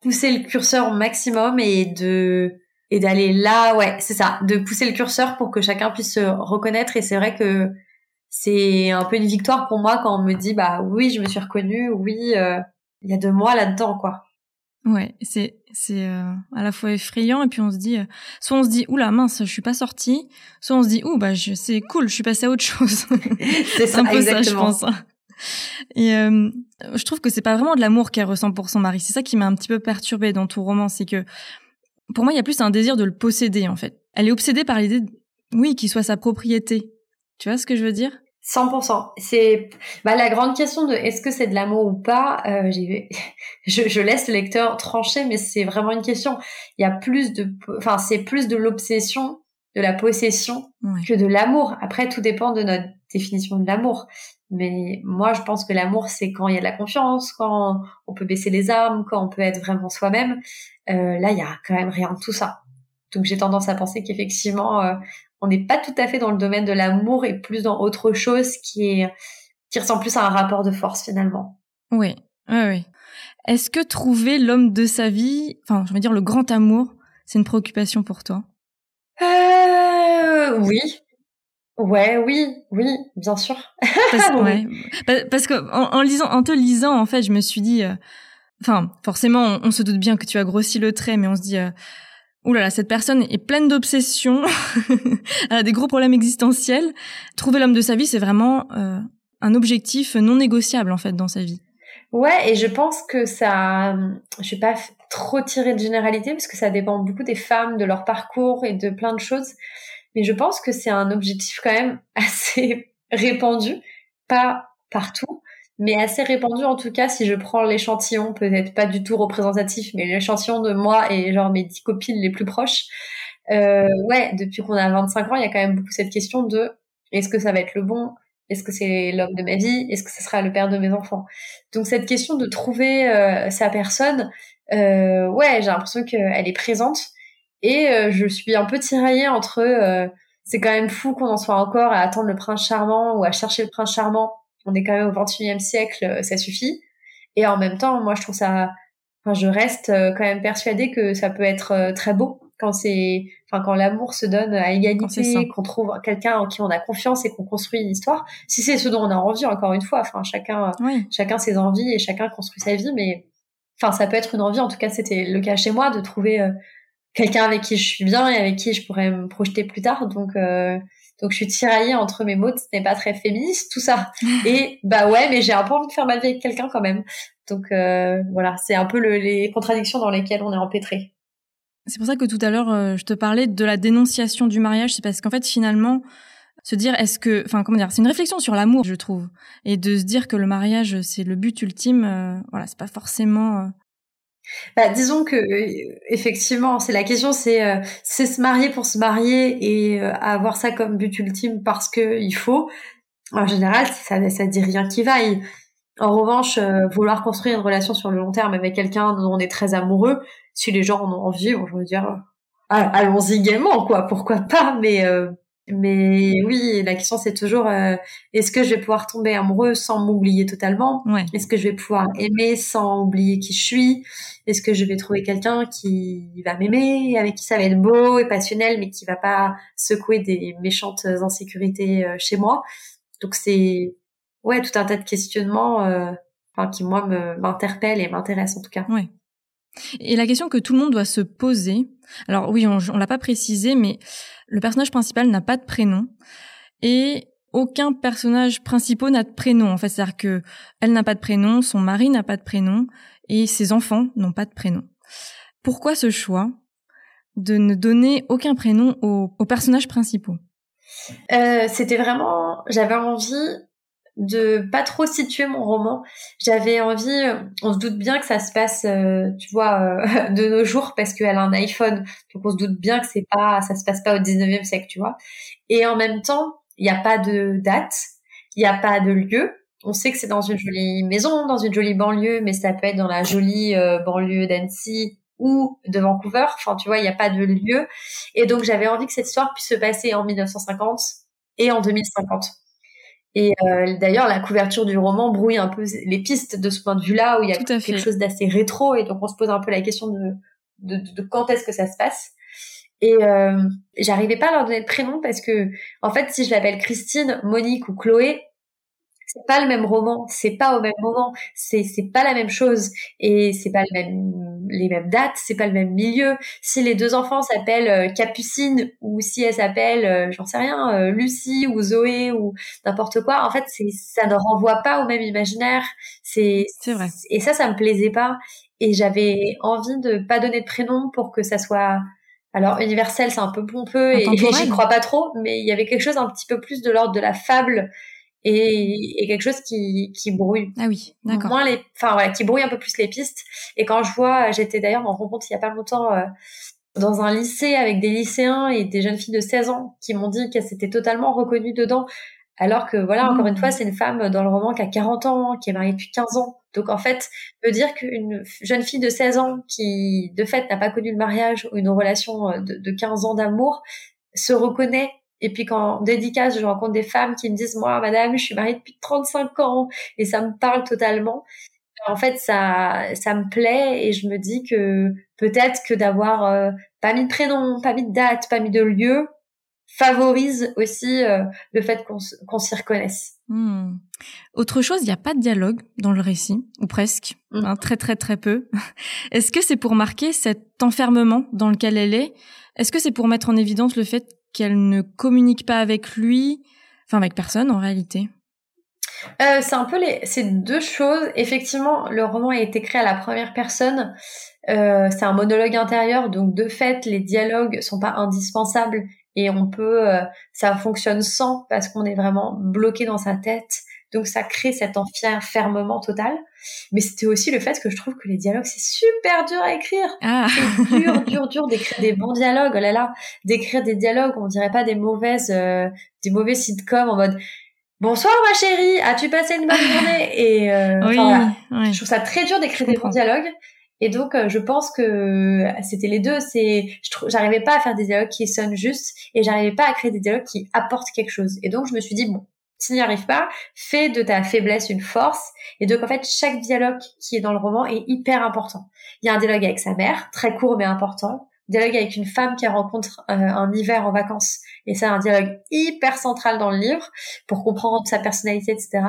pousser le curseur au maximum et de et d'aller là, ouais, c'est ça, de pousser le curseur pour que chacun puisse se reconnaître. Et c'est vrai que c'est un peu une victoire pour moi quand on me dit bah oui, je me suis reconnue, oui, euh, il y a de moi là-dedans quoi. Ouais, c'est c'est euh, à la fois effrayant et puis on se dit euh, soit on se dit oula mince, je suis pas sortie, soit on se dit ouh bah c'est cool, je suis passée à autre chose. (laughs) c'est un peu ça je pense. Et euh, je trouve que c'est pas vraiment de l'amour qu'elle ressent pour son mari. C'est ça qui m'a un petit peu perturbée dans tout roman, c'est que pour moi il y a plus un désir de le posséder en fait. Elle est obsédée par l'idée, oui, qu'il soit sa propriété. Tu vois ce que je veux dire? 100%. C'est bah, la grande question de est-ce que c'est de l'amour ou pas. Euh, (laughs) je, je, laisse le lecteur trancher, mais c'est vraiment une question. Il y a plus de, enfin c'est plus de l'obsession, de la possession que de l'amour. Après, tout dépend de notre définition de l'amour. Mais moi, je pense que l'amour, c'est quand il y a de la confiance, quand on peut baisser les armes, quand on peut être vraiment soi-même. Euh, là, il y a quand même rien de tout ça. Donc j'ai tendance à penser qu'effectivement, euh, on n'est pas tout à fait dans le domaine de l'amour et plus dans autre chose qui est qui ressemble plus à un rapport de force finalement. Oui, oui, oui. Est-ce que trouver l'homme de sa vie, enfin, je veux dire le grand amour, c'est une préoccupation pour toi? Euh, Oui. Ouais, oui, oui, bien sûr. Parce, (laughs) ouais. Parce que en, lisant, en te lisant, en fait, je me suis dit, euh, enfin, forcément, on, se doute bien que tu as grossi le trait, mais on se dit, euh, Ouh là là, cette personne est pleine d'obsessions, (laughs) elle a des gros problèmes existentiels. Trouver l'homme de sa vie, c'est vraiment euh, un objectif non négociable en fait dans sa vie. Ouais, et je pense que ça, je vais pas trop tirer de généralité parce que ça dépend beaucoup des femmes, de leur parcours et de plein de choses. Mais je pense que c'est un objectif quand même (laughs) assez répandu, pas partout, mais assez répandu en tout cas si je prends l'échantillon, peut-être pas du tout représentatif, mais l'échantillon de moi et genre mes dix copines les plus proches. Euh, ouais, depuis qu'on a 25 ans, il y a quand même beaucoup cette question de est-ce que ça va être le bon? Est-ce que c'est l'homme de ma vie? Est-ce que ce sera le père de mes enfants? Donc cette question de trouver euh, sa personne, euh, ouais, j'ai l'impression qu'elle est présente et euh, je suis un peu tiraillée entre euh, c'est quand même fou qu'on en soit encore à attendre le prince charmant ou à chercher le prince charmant on est quand même au 21e siècle, euh, ça suffit. Et en même temps, moi, je trouve ça, enfin, je reste euh, quand même persuadée que ça peut être euh, très beau quand c'est, enfin, quand l'amour se donne à égalité, qu'on trouve quelqu'un en qui on a confiance et qu'on construit une histoire. Si c'est ce dont on a envie, encore une fois, enfin, chacun, chacun ses envies et chacun construit sa vie, mais, enfin, ça peut être une envie. En tout cas, c'était le cas chez moi de trouver quelqu'un avec qui je suis bien et avec qui je pourrais me projeter plus tard. Donc, donc je suis tiraillée entre mes mots, ce n'est pas très féministe tout ça. (laughs) Et bah ouais, mais j'ai un peu envie de faire ma vie avec quelqu'un quand même. Donc euh, voilà, c'est un peu le, les contradictions dans lesquelles on est empêtré. C'est pour ça que tout à l'heure euh, je te parlais de la dénonciation du mariage, c'est parce qu'en fait finalement se dire est-ce que enfin comment dire, c'est une réflexion sur l'amour, je trouve. Et de se dire que le mariage c'est le but ultime, euh, voilà, c'est pas forcément euh, bah, disons que euh, effectivement, c'est la question, c'est euh, c'est se marier pour se marier et euh, avoir ça comme but ultime parce que il faut. En général, ça ça dit rien qui vaille. En revanche, vouloir construire une relation sur le long terme avec quelqu'un dont on est très amoureux, si les gens en ont envie, on va dire allons-y gaiement quoi, pourquoi pas, mais mais oui, la question c'est toujours euh, est-ce que je vais pouvoir tomber amoureux sans m'oublier totalement? Est-ce que je vais pouvoir aimer sans oublier qui je suis? Est-ce que je vais trouver quelqu'un qui va m'aimer, avec qui ça va être beau et passionnel, mais qui va pas secouer des méchantes insécurités euh, chez moi? Donc c'est ouais tout un tas de questionnements, euh, enfin qui moi m'interpellent et m'intéressent en tout cas. Ouais. Et la question que tout le monde doit se poser, alors oui, on, on l'a pas précisé, mais le personnage principal n'a pas de prénom et aucun personnage principal n'a de prénom. En fait, c'est-à-dire que elle n'a pas de prénom, son mari n'a pas de prénom et ses enfants n'ont pas de prénom. Pourquoi ce choix de ne donner aucun prénom aux, personnages principaux euh, C'était vraiment, j'avais envie de pas trop situer mon roman. J'avais envie, on se doute bien que ça se passe, euh, tu vois, euh, (laughs) de nos jours parce qu'elle a un iPhone, donc on se doute bien que c'est pas, ça se passe pas au 19e siècle, tu vois. Et en même temps, il n'y a pas de date, il n'y a pas de lieu, on sait que c'est dans une jolie maison, dans une jolie banlieue, mais ça peut être dans la jolie euh, banlieue d'Annecy ou de Vancouver. Enfin, tu vois, il n'y a pas de lieu. Et donc, j'avais envie que cette histoire puisse se passer en 1950 et en 2050. Et euh, d'ailleurs, la couverture du roman brouille un peu les pistes de ce point de vue-là, où il y a quelque chose d'assez rétro, et donc on se pose un peu la question de, de, de quand est-ce que ça se passe. Et euh, j'arrivais pas à leur donner de prénom parce que, en fait, si je l'appelle Christine, Monique ou Chloé, c'est pas le même roman, c'est pas au même moment, c'est c'est pas la même chose et c'est pas le même les mêmes dates, c'est pas le même milieu. Si les deux enfants s'appellent euh, Capucine ou si elles s'appellent euh, j'en sais rien euh, Lucie ou Zoé ou n'importe quoi, en fait c'est ça ne renvoie pas au même imaginaire. C'est c'est vrai. Et ça ça me plaisait pas et j'avais envie de pas donner de prénom pour que ça soit alors universel, c'est un peu pompeux et, et j'y crois pas trop, mais il y avait quelque chose un petit peu plus de l'ordre de la fable et, et, quelque chose qui, qui brouille. Ah oui, d'accord. Moins les, enfin voilà, qui brouille un peu plus les pistes. Et quand je vois, j'étais d'ailleurs en rencontre il y a pas longtemps euh, dans un lycée avec des lycéens et des jeunes filles de 16 ans qui m'ont dit qu'elles s'étaient totalement reconnues dedans. Alors que voilà, encore une fois, mmh. c'est une femme dans le roman qui a 40 ans, qui est mariée depuis 15 ans. Donc en fait, me dire qu'une jeune fille de 16 ans qui de fait n'a pas connu le mariage ou une relation euh, de, de 15 ans d'amour se reconnaît et puis quand en dédicace, je rencontre des femmes qui me disent, moi, madame, je suis mariée depuis 35 ans et ça me parle totalement. En fait, ça, ça me plaît et je me dis que peut-être que d'avoir euh, pas mis de prénom, pas mis de date, pas mis de lieu, favorise aussi euh, le fait qu'on s'y reconnaisse. Hmm. Autre chose, il n'y a pas de dialogue dans le récit, ou presque, mmh. hein, très très très peu. (laughs) Est-ce que c'est pour marquer cet enfermement dans lequel elle est? Est-ce que c'est pour mettre en évidence le fait qu'elle ne communique pas avec lui, enfin avec personne en réalité euh, c'est un peu les, ces deux choses. Effectivement, le roman a été créé à la première personne. Euh, c'est un monologue intérieur, donc de fait, les dialogues sont pas indispensables et on peut, euh, ça fonctionne sans parce qu'on est vraiment bloqué dans sa tête donc ça crée cet enfermement total. Mais c'était aussi le fait que je trouve que les dialogues, c'est super dur à écrire. Ah. C'est dur, dur, dur d'écrire des bons dialogues. Oh là là, d'écrire des dialogues, on dirait pas des mauvaises, euh, des mauvais sitcoms en mode Bonsoir ma chérie, as-tu passé une bonne (laughs) journée? Et euh, oui, je trouve ça très dur d'écrire des bons dialogues. Et donc, euh, je pense que c'était les deux. C'est, j'arrivais pas à faire des dialogues qui sonnent juste, et j'arrivais pas à créer des dialogues qui apportent quelque chose. Et donc, je me suis dit bon, tu n'y arrives pas, fais de ta faiblesse une force. Et donc, en fait, chaque dialogue qui est dans le roman est hyper important. Il y a un dialogue avec sa mère, très court mais important. Dialogue avec une femme qui rencontre euh, un hiver en vacances. Et c'est un dialogue hyper central dans le livre pour comprendre sa personnalité, etc.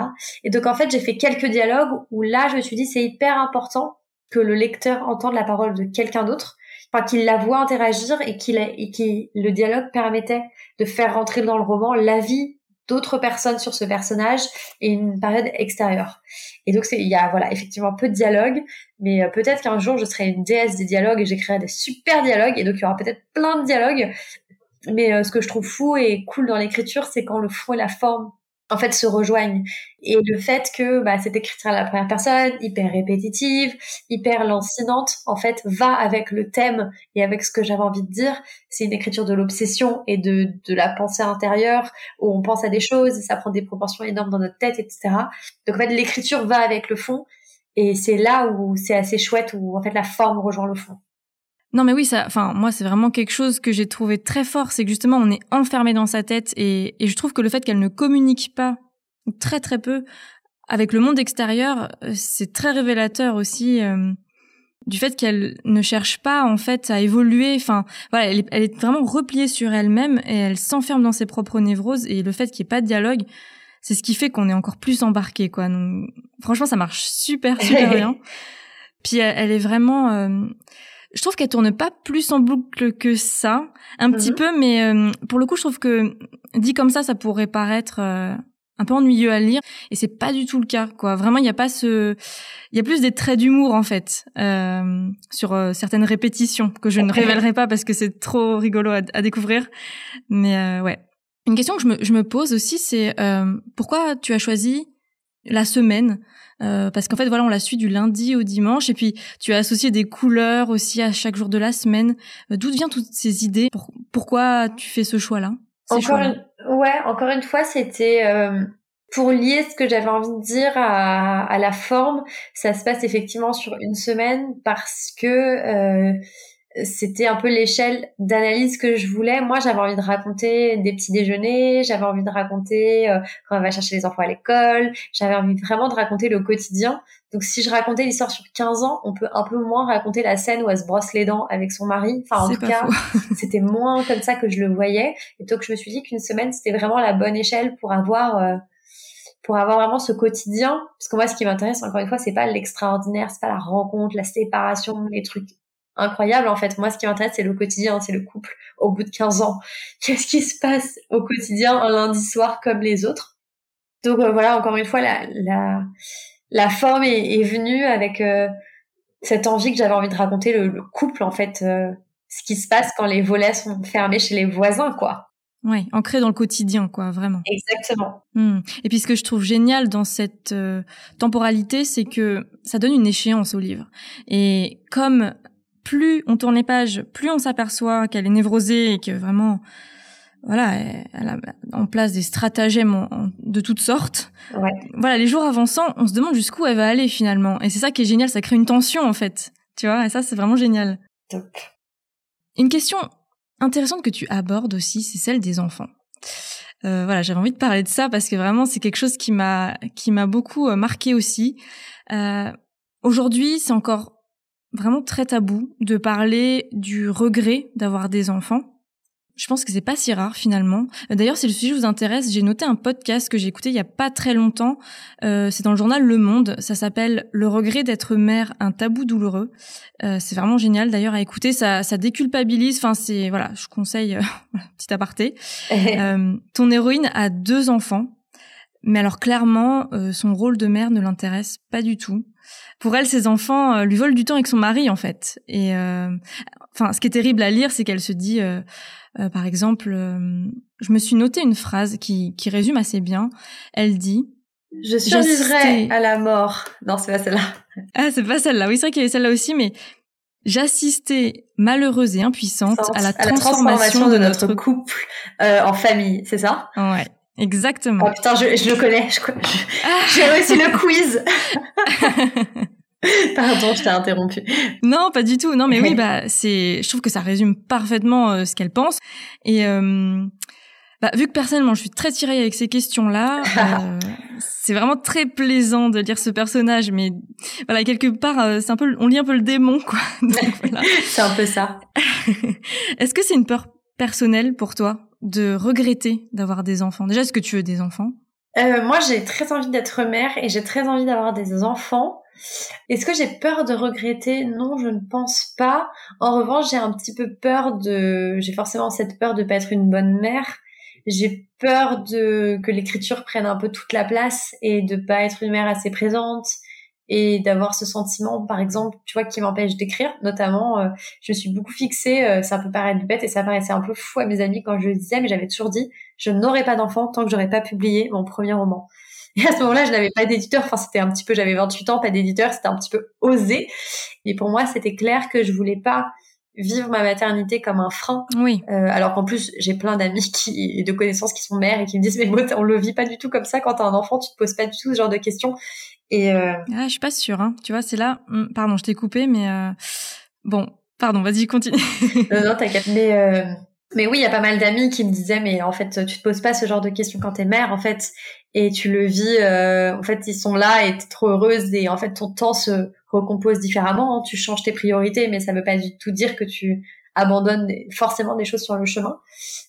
Et donc, en fait, j'ai fait quelques dialogues où là, je me suis dit, c'est hyper important que le lecteur entende la parole de quelqu'un d'autre enfin qu'il la voit interagir et qu'il et le dialogue permettait de faire rentrer dans le roman la vie d'autres personnes sur ce personnage et une période extérieure. Et donc il y a voilà effectivement peu de dialogue, mais euh, peut-être qu'un jour je serai une déesse des dialogues et j'écrirai des super dialogues et donc il y aura peut-être plein de dialogues. Mais euh, ce que je trouve fou et cool dans l'écriture, c'est quand le fond et la forme en fait se rejoignent. Et le fait que bah, cette écriture à la première personne hyper répétitive hyper lancinante en fait va avec le thème et avec ce que j'avais envie de dire. C'est une écriture de l'obsession et de, de la pensée intérieure où on pense à des choses et ça prend des proportions énormes dans notre tête etc donc en fait l'écriture va avec le fond et c'est là où c'est assez chouette où en fait la forme rejoint le fond non mais oui, ça, enfin moi c'est vraiment quelque chose que j'ai trouvé très fort, c'est que justement on est enfermé dans sa tête et, et je trouve que le fait qu'elle ne communique pas très très peu avec le monde extérieur, euh, c'est très révélateur aussi euh, du fait qu'elle ne cherche pas en fait à évoluer. Enfin voilà, elle est, elle est vraiment repliée sur elle-même et elle s'enferme dans ses propres névroses et le fait qu'il n'y ait pas de dialogue, c'est ce qui fait qu'on est encore plus embarqué quoi. Donc, franchement ça marche super super (laughs) bien. Puis elle, est vraiment euh, je trouve qu'elle tourne pas plus en boucle que ça, un petit mhm. peu, mais euh, pour le coup, je trouve que dit comme ça, ça pourrait paraître euh, un peu ennuyeux à lire, et c'est pas du tout le cas, quoi. Vraiment, il n'y a pas ce, il y a plus des traits d'humour en fait euh, sur euh, certaines répétitions que je ne révélerai pas parce que c'est trop rigolo à, à découvrir, mais ouais. Une question que je me, je me pose aussi, c'est pourquoi tu as choisi la semaine euh, parce qu'en fait voilà on la suit du lundi au dimanche. Et puis tu as associé des couleurs aussi à chaque jour de la semaine. Euh, d'où viennent toutes ces idées? Pourquoi tu fais ce choix-là? Encore une... ouais, encore une fois c'était euh, Pour lier ce que j'avais envie de dire à, à, la forme, ça se passe effectivement sur une semaine parce que euh, c'était un peu l'échelle d'analyse que je voulais. Moi, j'avais envie de raconter des petits déjeuners, j'avais envie de raconter euh, quand on va chercher les enfants à l'école, j'avais envie vraiment de raconter le quotidien. Donc si je racontais l'histoire sur 15 ans, on peut un peu moins raconter la scène où elle se brosse les dents avec son mari. Enfin, en tout cas, (laughs) (laughs) c'était moins comme ça que je le voyais. Et donc je me suis dit qu'une semaine, c'était vraiment la bonne échelle pour avoir... Euh, pour avoir vraiment ce quotidien, parce que moi, ce qui m'intéresse, encore une fois, c'est pas l'extraordinaire, c'est pas la rencontre, la séparation, les trucs incroyable en fait. Moi, ce qui m'intéresse, c'est le quotidien, c'est le couple au bout de 15 ans. (laughs) Qu'est-ce qui se passe au quotidien un lundi soir comme les autres? Donc euh, voilà, encore une fois, la, la, la forme est, est venue avec euh, cette envie que j'avais envie de raconter le, couple en fait, euh, ce qui se passe quand les volets sont fermés chez les voisins, quoi. Oui, ancré dans le quotidien, quoi, vraiment. Exactement. Hmm. Et puis ce que je trouve génial dans cette temporalité, c'est que ça donne une échéance au livre. Et comme plus on tourne les pages, plus on s'aperçoit qu'elle est névrosée et que vraiment, voilà, elle a en place des stratagèmes de toutes sortes. Ouais. Voilà, les jours avançant, on se demande jusqu'où elle va aller finalement. Et c'est ça qui est génial, ça crée une tension en fait. Tu vois, et ça c'est vraiment génial. Top. Une question intéressante que tu abordes aussi, c'est celle des enfants. Euh, voilà, j'avais envie de parler de ça parce que vraiment c'est quelque chose qui m'a qui m'a beaucoup euh, marqué aussi. Euh, Aujourd'hui, c'est encore vraiment très tabou de parler du regret d'avoir des enfants. Je pense que c'est pas si rare finalement. D'ailleurs, si le sujet vous intéresse, j'ai noté un podcast que j'ai écouté il y a pas très longtemps. Euh, c'est dans le journal Le Monde. Ça s'appelle Le regret d'être mère, un tabou douloureux. Euh, c'est vraiment génial. D'ailleurs, à écouter, ça, ça déculpabilise. Enfin, c'est voilà, je conseille. Euh, (laughs) petit aparté. (laughs) euh, ton héroïne a deux enfants, mais alors clairement, euh, son rôle de mère ne l'intéresse pas du tout pour elle, ses enfants euh, lui volent du temps avec son mari en fait. Et euh, enfin, ce qui est terrible à lire, c'est qu'elle se dit, euh, par exemple, je me suis noté une phrase qui, qui résume assez bien. Elle dit je survivrai à la mort. Non, c'est pas celle-là. Ah, c'est pas celle-là. Oui, c'est vrai qu'il y avait celle-là aussi, mais j'assistais malheureuse et impuissante à la, transformation, de, notre, couple en famille. C'est ça? Ouais. Exactement. Oh putain, je, je le connais. Ah. J'ai réussi le quiz. (laughs) Pardon, je t'ai interrompu. Non, pas du tout. Non, mais oui, (laughs) bah c'est. Je trouve que ça résume parfaitement euh, ce qu'elle pense. Et euh, bah, vu que personnellement, je suis très tirée avec ces questions-là, (laughs) euh, c'est vraiment très plaisant de lire ce personnage. Mais voilà, quelque part, c'est un peu, on lit un peu le démon, quoi. Voilà. c'est un peu ça. Est-ce que c'est une peur personnelle pour toi? De regretter d'avoir des enfants Déjà, est-ce que tu veux des enfants? Euh, Moi, j'ai très envie d'être mère et j'ai très envie d'avoir des enfants. Est-ce que j'ai peur de regretter? Non, je ne pense pas. En revanche, j'ai un petit peu peur de... J'ai forcément cette peur de pas être une bonne mère. J'ai peur de que l'écriture prenne un peu toute la place et de pas être une mère assez présente et d'avoir ce sentiment, par exemple, tu vois, qui m'empêche d'écrire. Notamment, euh, je suis beaucoup fixée, euh, ça peut paraître bête et ça paraissait un peu fou à mes amis quand je le disais, mais j'avais toujours dit, je n'aurai pas d'enfant tant que j'aurais pas publié mon premier roman. Et à ce moment-là, je n'avais pas d'éditeur. Enfin, c'était un petit peu, j'avais 28 ans, pas d'éditeur. C'était un petit peu osé. Et pour moi, c'était clair que je voulais pas vivre ma maternité comme un frein. Oui. Euh, alors qu'en plus, j'ai plein d'amis (laughs) qui, et de connaissances qui sont mères et qui me disent, mais moi, on le vit pas du tout comme ça. Quand t'as un enfant, tu te poses pas du tout ce genre de questions. Et euh... ah, je suis pas sûre. Hein. Tu vois, c'est là. Hmm, pardon, je t'ai coupé, mais euh... bon, pardon, vas-y, continue. non, non, t'inquiète. Mais euh... mais oui, il y a pas mal d'amis qui me disaient, mais en fait, tu te poses pas ce genre de questions quand t'es mère, en fait, et tu le vis. Euh... En fait, ils sont là et t'es trop heureuse et en fait, ton temps se recompose différemment. Hein. Tu changes tes priorités, mais ça veut pas du tout dire que tu abandonnes forcément des choses sur le chemin.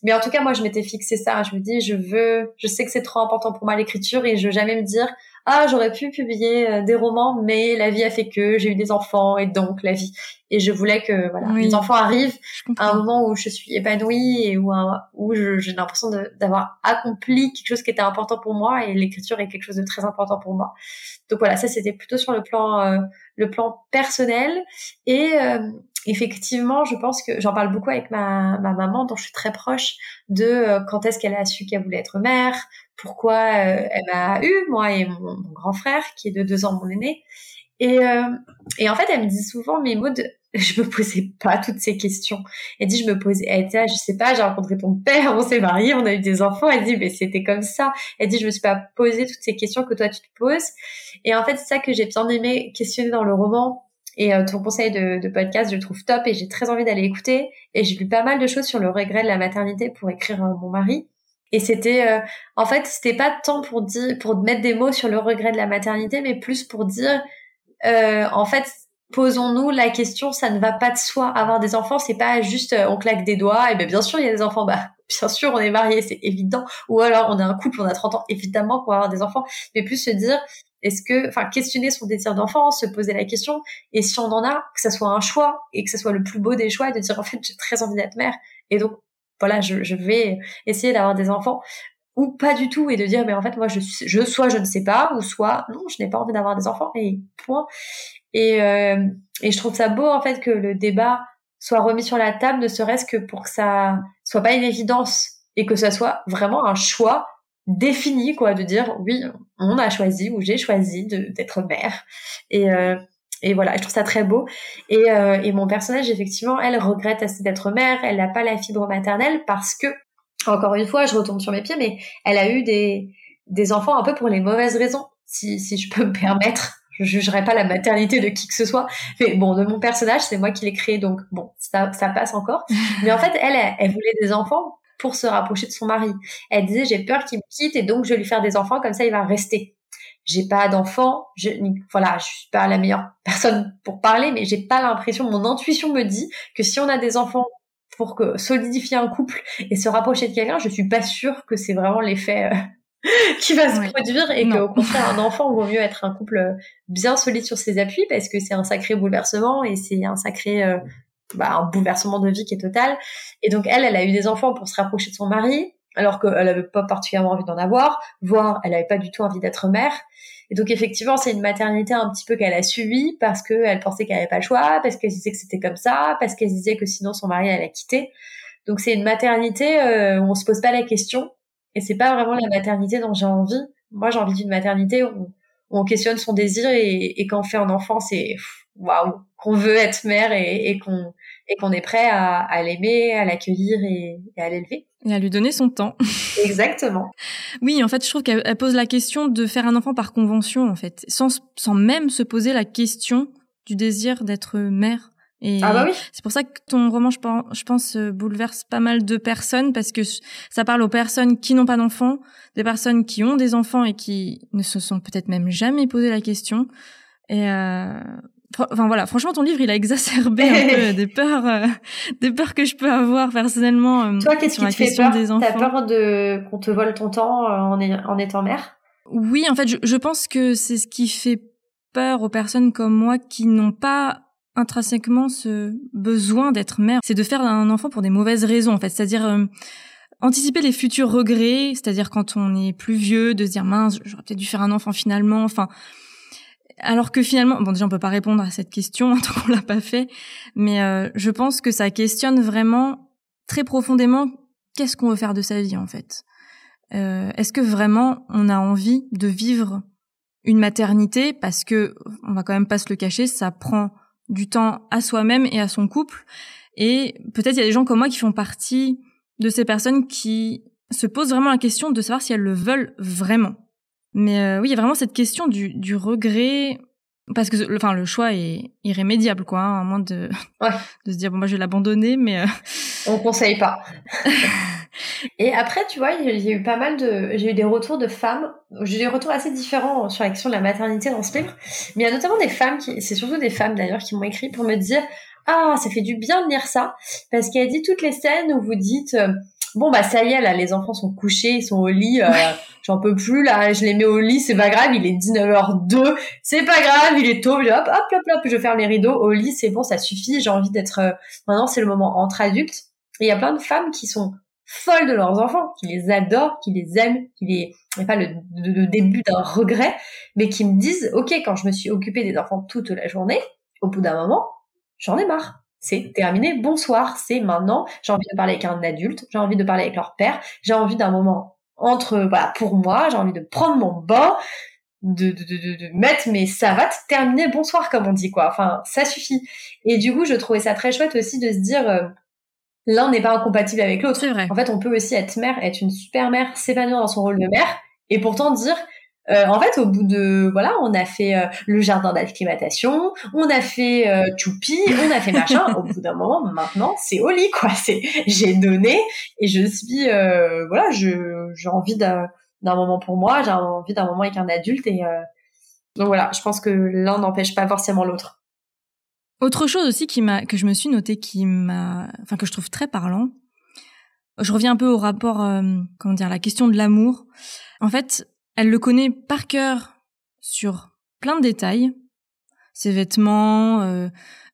Mais en tout cas, moi, je m'étais fixé ça. Je me dis, je veux, je sais que c'est trop important pour moi l'écriture et je veux jamais me dire, ah j'aurais pu publier euh, des romans mais la vie a fait que j'ai eu des enfants et donc la vie. Et je voulais que voilà les enfants arrivent à un moment où je suis épanouie et où où j'ai l'impression d'avoir accompli quelque chose qui était important pour moi et l'écriture est quelque chose de très important pour moi. Donc voilà ça c'était plutôt sur le plan euh, le plan personnel. Et euh, effectivement, je pense que j'en parle beaucoup avec ma, ma, maman, dont je suis très proche, de quand est-ce qu'elle a su qu'elle voulait être mère, pourquoi euh, elle m'a eu, moi et mon, grand frère, qui est de deux ans mon aîné. Et, euh, et en fait, elle me dit souvent, mais Maud, (laughs) je me posais pas toutes ces questions. Elle dit, je me posais, elle était, je sais pas, j'ai rencontré ton père, on s'est mariés, on a eu des enfants. Elle dit, mais c'était comme ça. Elle dit, je me suis pas posé toutes ces questions que toi tu te poses. Et en fait, c'est ça que j'ai bien aimé questionner dans le roman. Et euh, ton conseil de, de, podcast, je le trouve top et j'ai très envie d'aller écouter. Et j'ai lu pas mal de choses sur le regret de la maternité pour écrire euh, mon mari. Et c'était, euh, en fait, c'était pas tant pour dire, pour mettre des mots sur le regret de la maternité, mais plus pour dire, en fait, posons-nous la question, ça ne va pas de soi. Avoir des enfants, c'est pas juste euh, on claque des doigts et ben bien sûr il y a des enfants. Bah bien sûr on est marié, c'est évident. Ou alors on a un couple, on a 30 ans, évidemment pour avoir des enfants. Mais plus se dire est-ce que, enfin questionner son désir d'enfant, se poser la question et si on en a, que ça soit un choix et que ça soit le plus beau des choix, et de dire en fait j'ai très envie d'être mère et donc voilà je, je vais essayer d'avoir des enfants ou pas du tout et de dire mais en fait moi je je soit je ne sais pas ou soit non je n'ai pas envie d'avoir des enfants et point et, euh, et je trouve ça beau en fait que le débat soit remis sur la table, ne serait-ce que pour que ça soit pas une évidence et que ça soit vraiment un choix défini, quoi, de dire oui, on a choisi ou j'ai choisi d'être mère. Et, euh, et voilà, je trouve ça très beau. Et, euh, et mon personnage, effectivement, elle regrette assez d'être mère. Elle n'a pas la fibre maternelle parce que, encore une fois, je retombe sur mes pieds, mais elle a eu des, des enfants un peu pour les mauvaises raisons, si, si je peux me permettre je jugerai pas la maternité de qui que ce soit. Mais bon, de mon personnage, c'est moi qui l'ai créé, donc bon, ça, ça passe encore. (laughs) Mais en fait, elle, elle, voulait des enfants pour se rapprocher de son mari. Elle disait, j'ai peur qu'il me quitte et donc je vais lui faire des enfants, comme ça il va rester. J'ai pas d'enfants, je, voilà, je suis pas la meilleure (laughs) personne pour parler, mais j'ai pas l'impression, mon intuition me dit que si on a des enfants pour que solidifier un couple et se rapprocher de quelqu'un, je suis pas sûre que c'est vraiment l'effet euh, (laughs) qui va se produire et qu'au contraire un enfant vaut mieux être un couple bien solide sur ses appuis parce que c'est un sacré bouleversement et c'est un sacré euh, bah, un bouleversement de vie qui est total. Et donc elle elle a eu des enfants pour se rapprocher de son mari alors qu'elle avait pas particulièrement envie d'en avoir voire elle avait pas du tout envie d'être mère et donc effectivement c'est une maternité un petit peu qu'elle a subie parce qu'elle pensait qu'elle avait pas le choix parce qu'elle disait que c'était comme ça parce qu'elle disait que sinon son mari allait la quitter donc c'est une maternité euh, où on se pose pas la question et c'est pas vraiment la maternité dont j'ai envie. Moi, j'ai envie d'une maternité où, on questionne son désir et, et quand on fait un enfant, c'est waouh, qu'on veut être mère et, et qu'on et qu'on est prêt à, à l'aimer, à l'accueillir et, et, à l'élever. Et à lui donner son temps. (laughs) Exactement. oui, en fait, je trouve qu'elle pose la question de faire un enfant par convention, en fait, sans, sans même se poser la question du désir d'être mère. Et ah bah oui. c'est pour ça que ton roman, je pense, je pense, euh, bouleverse pas mal de personnes parce que ça parle aux personnes qui n'ont pas d'enfants, des personnes qui ont des enfants et qui ne se sont peut-être même jamais posé la question. Et euh, enfin voilà, franchement, ton livre, il a exacerbé un peu (laughs) des peurs, euh, des peurs que je peux avoir personnellement. Euh, Toi, qu'est-ce qui te fait peur T'as peur de qu'on te vole ton temps en, en étant mère? Oui, en fait, je, je pense que c'est ce qui fait peur aux personnes comme moi qui n'ont pas intrinsèquement ce besoin d'être mère, c'est de faire un enfant pour des mauvaises raisons en fait, c'est-à-dire euh, anticiper les futurs regrets, c'est-à-dire quand on est plus vieux, de se dire mince, j'aurais peut-être dû faire un enfant finalement, enfin alors que finalement, bon déjà on peut pas répondre à cette question (laughs) tant qu'on l'a pas fait, mais euh, je pense que ça questionne vraiment très profondément qu'est-ce qu'on veut faire de sa vie en fait. Euh, Est-ce que vraiment on a envie de vivre une maternité? Parce que on va quand même pas se le cacher, ça prend du temps à soi-même et à son couple. Et peut-être il y a des gens comme moi qui font partie de ces personnes qui se posent vraiment la question de savoir si elles le veulent vraiment. Mais euh, oui, il y a vraiment cette question du, du regret parce que le, enfin le choix est irrémédiable quoi, hein, à moins de (laughs) de se dire bon moi je vais l'abandonner, mais euh... (laughs) on conseille pas. (laughs) Et après, tu vois, j'ai eu pas mal de, j'ai eu des retours de femmes, j'ai eu des retours assez différents sur la question de la maternité dans ce livre, mais il y a notamment des femmes qui, c'est surtout des femmes d'ailleurs qui m'ont écrit pour me dire, ah, ça fait du bien de lire ça, parce qu'elle dit toutes les scènes où vous dites, euh, bon bah ça y est là, les enfants sont couchés, ils sont au lit, euh, (laughs) j'en peux plus là, je les mets au lit, c'est pas grave, il est 19h02, c'est pas grave, il est tôt, hop hop hop hop, je ferme les rideaux, au lit c'est bon, ça suffit, j'ai envie d'être, euh, maintenant c'est le moment entre adultes. Et il y a plein de femmes qui sont folles de leurs enfants, qui les adorent, qui les aiment, qui les, n'est pas le, le, début d'un regret, mais qui me disent, ok, quand je me suis occupée des enfants toute la journée, au bout d'un moment, j'en ai marre. C'est terminé, bonsoir, c'est maintenant, j'ai envie de parler avec un adulte, j'ai envie de parler avec leur père, j'ai envie d'un moment entre, voilà, pour moi, j'ai envie de prendre mon bain, de, de, de, de, mettre ça va terminer bonsoir comme on dit quoi. Enfin ça suffit. Et du coup je trouvais ça très chouette aussi de se dire euh, l'un n'est pas incompatible avec l'autre. En fait on peut aussi être mère être une super mère s'épanouir dans son rôle de mère et pourtant dire euh, en fait, au bout de voilà, on a fait euh, le jardin d'acclimatation, on a fait euh, choupi, on a fait machin. (laughs) au bout d'un moment, maintenant, c'est au lit quoi. C'est j'ai donné et je suis euh, voilà, je j'ai envie d'un moment pour moi, j'ai envie d'un moment avec un adulte et donc voilà, je pense que l'un n'empêche pas forcément l'autre. Autre chose aussi qui m'a que je me suis noté qui m'a enfin que je trouve très parlant. Je reviens un peu au rapport comment dire la question de l'amour. En fait, elle le connaît par cœur sur plein de détails, ses vêtements, euh,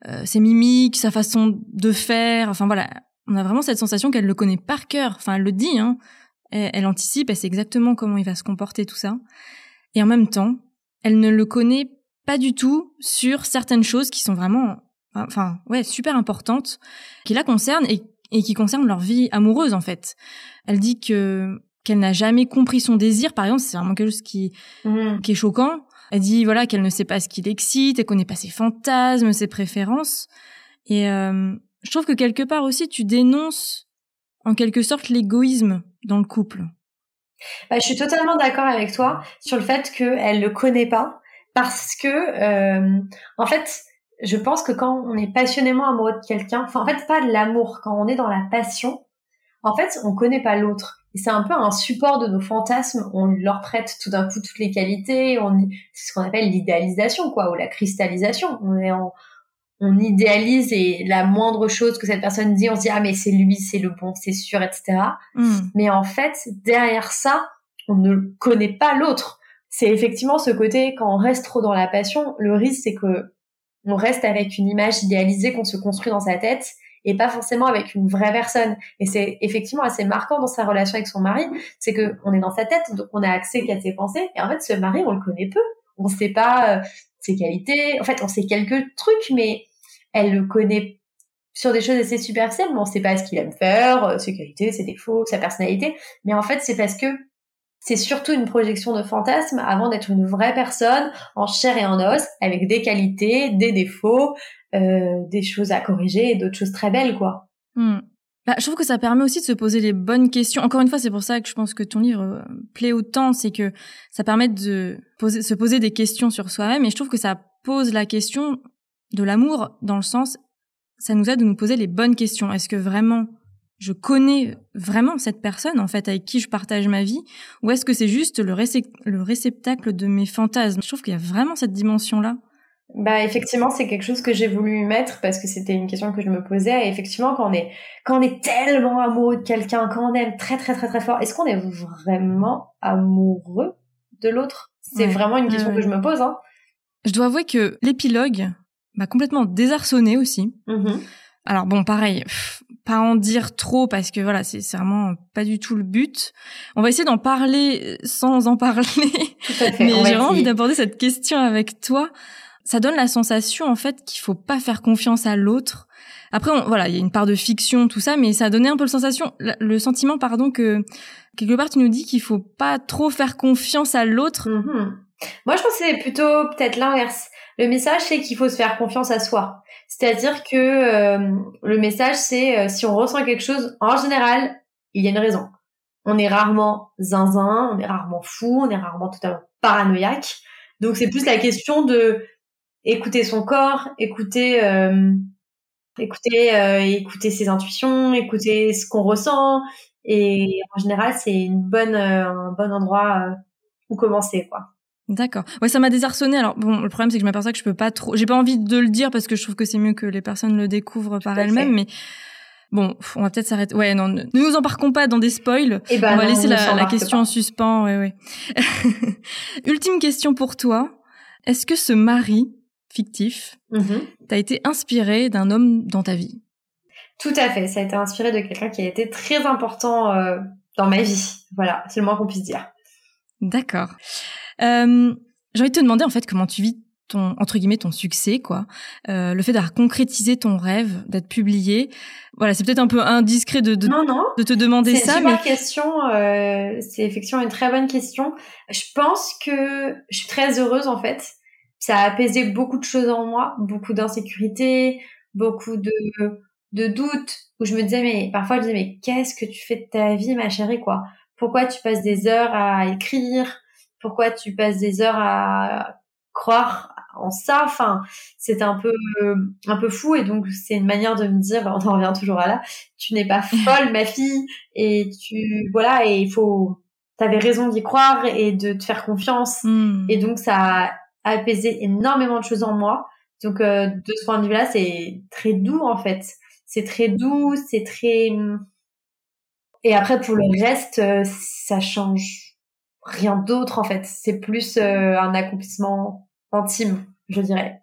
euh, ses mimiques, sa façon de faire. Enfin voilà, on a vraiment cette sensation qu'elle le connaît par cœur. Enfin, elle le dit, hein. Elle, anticipe, elle sait exactement comment il va se comporter, tout ça. Et en même temps, elle ne le connaît pas du tout sur certaines choses qui sont vraiment, enfin, ouais, super importantes, qui la concernent et, et qui concernent leur vie amoureuse, en fait. Elle dit que qu'elle n'a jamais compris son désir, par exemple, c'est vraiment quelque chose qui, mhm. qui est choquant. Elle dit voilà qu'elle ne sait pas ce qui l'excite, elle connaît pas ses fantasmes, ses préférences. Et euh, je trouve que quelque part aussi, tu dénonces en quelque sorte l'égoïsme dans le couple. Bah, je suis totalement d'accord avec toi sur le fait qu'elle le connaît pas parce que euh, en fait, je pense que quand on est passionnément amoureux de quelqu'un, enfin en fait pas de l'amour, quand on est dans la passion, en fait on connaît pas l'autre c'est un peu un support de nos fantasmes. On leur prête tout d'un coup toutes les qualités. On, c'est ce qu'on appelle l'idéalisation, quoi, ou la cristallisation. On est on idéalise et la moindre chose que cette personne dit, on se dit ah mais c'est lui, c'est le bon, c'est sûr, etc. Hmm. Mais en fait, derrière ça, on ne connaît pas l'autre. C'est effectivement ce côté quand on reste trop dans la passion, le risque c'est que on reste avec une image idéalisée qu'on se construit dans sa tête et pas forcément avec une vraie personne. Et c'est effectivement assez marquant dans sa relation avec son mari, c'est que on est dans sa tête, donc on a accès qu'à ses pensées. Et en fait, ce mari, on le connaît peu. On sait pas euh, ses qualités. En fait, on sait quelques trucs, mais elle le connaît sur des choses assez superficielles, mais on sait pas ce qu'il aime faire, euh, ses qualités, ses défauts, sa personnalité. Mais en fait, c'est parce que c'est surtout une projection de fantasme avant d'être une vraie personne en chair et en os, avec des qualités, des défauts, euh, des choses à corriger et d'autres choses très belles, quoi. Hmm. Bah, je trouve que ça permet aussi de se poser les bonnes questions. Encore une fois, c'est pour ça que je pense que ton livre euh, plaît autant, c'est que ça permet de se poser des questions sur soi-même. Et je trouve que ça pose la question de l'amour dans le sens, ça nous aide de nous poser les bonnes questions. Est-ce que vraiment je connais vraiment cette personne en fait avec qui je partage ma vie, ou est-ce que c'est juste le, le réceptacle de mes fantasmes? Je trouve qu'il y a vraiment cette dimension là bah effectivement, c'est quelque chose que j'ai voulu mettre parce que c'était une question que je me posais. Et effectivement, quand on est quand on est tellement amoureux de quelqu'un, quand on aime très très très très fort, est-ce qu'on est vraiment amoureux de l'autre? C'est vraiment une question que je me pose. Hein. Je dois avouer que l'épilogue m'a complètement désarçonné aussi. Mm-hmm. Alors bon, pareil, pas en dire trop parce que voilà, c'est vraiment pas du tout le but. On va essayer d'en parler sans en parler. Mais j'ai vraiment envie d'aborder cette question avec toi ça donne la sensation en fait qu'il faut pas faire confiance à l'autre. Après, voilà, il y a une part de fiction, tout ça, mais ça a donné un peu le sensation, le sentiment, pardon, que quelque part tu nous dis qu'il faut pas trop faire confiance à l'autre. Mm-hmm. Moi, je c'est plutôt peut-être l'inverse. Le message, c'est qu'il faut se faire confiance à soi. C'est-à-dire que euh, le message, c'est euh, si on ressent quelque chose, en général, il y a une raison. On est rarement zinzin, on est rarement fou, on est rarement totalement paranoïaque. Donc c'est plus la question de écouter son corps, écouter, euh, écouter, euh, écouter ses intuitions, écouter ce qu'on ressent. Et en général, c'est une bonne, euh, un bon endroit où commencer, quoi. D'accord. Ouais, ça m'a désarçonné. Alors bon, le problème c'est que je m'aperçois que je peux pas trop. J'ai pas envie de le dire parce que je trouve que c'est mieux que les personnes le découvrent par elles-mêmes, mais bon, on va peut-être s'arrêter. Ouais, non, ne nous embarquons pas dans des spoils. Eh ben on va laisser la, la, question en suspens. Ouais, ouais. (laughs) Ultime question pour toi. Est-ce que ce mari fictif, mm t'as été inspiré d'un homme dans ta vie? Tout à fait, ça a été inspiré de quelqu'un qui a été très important euh, dans ma vie. Voilà, c'est le moins qu'on puisse dire. D'accord. Euh, j'ai envie de te demander en fait comment tu vis ton entre guillemets ton succès quoi. Euh, le fait d'avoir concrétisé ton rêve d'être publié. Voilà c'est peut-être un peu indiscret de de, de te demander ça c'est une question euh, c'est effectivement une très bonne question. Je pense que je suis très heureuse en fait. Ça a apaisé beaucoup de choses en moi beaucoup d'insécurité beaucoup de de doutes où je me disais mais parfois je disais mais qu'est-ce que tu fais de ta vie ma chérie quoi? Pourquoi tu passes des heures à écrire? Pourquoi tu passes des heures à croire en ça? Enfin, c'est un peu un peu fou et donc c'est une manière de me dire, (laughs) on en revient toujours à là, tu n'es pas (laughs) folle ma fille et tu voilà et il faut t'avais raison d'y croire et de te faire confiance hmm. et donc ça a apaisé énormément de choses en moi. Donc euh, de ce point de vue-là, c'est très doux en fait. C'est très doux, c'est très et après pour le reste, euh, ça change rien d'autre en fait. C'est plus euh, un accomplissement intime, je dirais.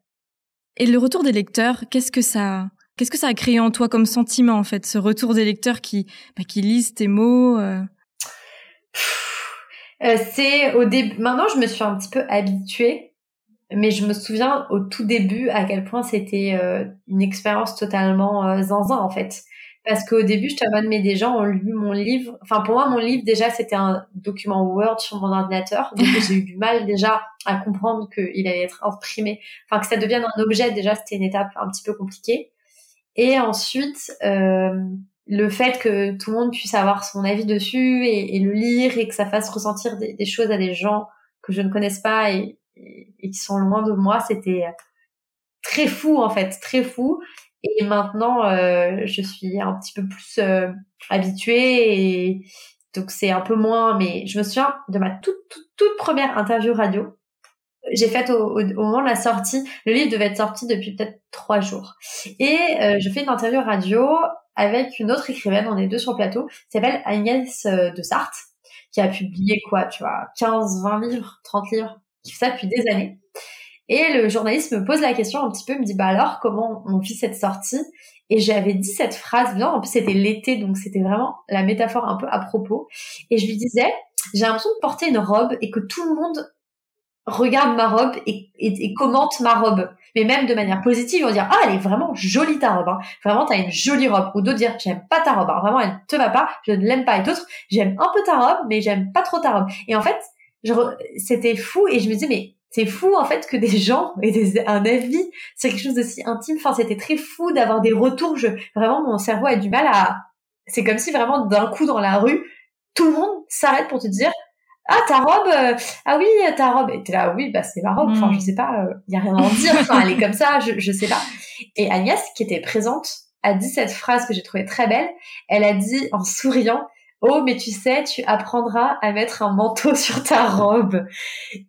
Et le retour des lecteurs, qu'est-ce que ça, qu'est-ce que ça a créé en toi comme sentiment en fait, ce retour des lecteurs qui, bah, qui lisent tes mots. Euh? Euh, c'est au début. Maintenant, je me suis un petit peu habituée, mais je me souviens au tout début à quel point c'était une expérience totalement zinzin en fait. Parce qu'au début, je t'abonne, mais des gens ont lu mon livre. Enfin, pour moi, mon livre, déjà, c'était un document Word sur mon ordinateur. Donc, (laughs) j'ai eu du mal, déjà, à comprendre qu'il allait être imprimé. Enfin, que ça devienne un objet, déjà, c'était une étape un petit peu compliquée. Et ensuite, euh, le fait que tout le monde puisse avoir son avis dessus et, le lire et que ça fasse ressentir des, choses à des gens que je ne connaisse pas et, et qui sont loin de moi, c'était très fou, en fait, très fou. Et maintenant, euh, je suis un petit peu plus euh, habituée et donc c'est un peu moins. Mais je me souviens de ma toute toute, première interview radio. J'ai faite au, moment de la sortie. Le livre devait être sorti depuis peut-être trois jours. Et euh, je fais une interview radio avec une autre écrivaine. On est deux sur le plateau. Qui s'appelle Agnès de Sarthe, qui a publié quoi, tu vois, 15, 20 livres, 30 livres, qui fait ça depuis des années. Et le journaliste me pose la question un petit peu, me dit bah alors comment on vit cette sortie? Et j'avais dit cette phrase bien, en plus c'était l'été donc c'était vraiment la métaphore un peu à propos. Et je lui disais j'ai l'impression de porter une robe et que tout le monde regarde ma robe et, commente ma robe, mais même de manière positive, ils vont dire ah elle est vraiment jolie ta robe, hein. vraiment t'as une jolie robe, ou d'autres dire j'aime pas ta robe, hein. vraiment elle te va pas, je ne l'aime pas, et d'autres j'aime un peu ta robe, mais j'aime pas trop ta robe. Et en fait c'était fou et je me disais mais c'est fou en fait que des gens aient des, un avis sur quelque chose d'aussi intime. Enfin, c'était très fou d'avoir des retours. Je, vraiment, mon cerveau a du mal à. C'est comme si vraiment d'un coup dans la rue, tout le monde s'arrête pour te dire ah ta robe euh, ah oui ta robe et t'es là oui bah c'est ma robe enfin je hmm. sais pas il euh, y a rien à en dire enfin elle est comme ça je je sais pas et Agnès qui était présente a dit cette phrase que j'ai trouvée très belle elle a dit en souriant Oh, mais tu sais, tu apprendras à mettre un manteau (laughs) sur ta robe.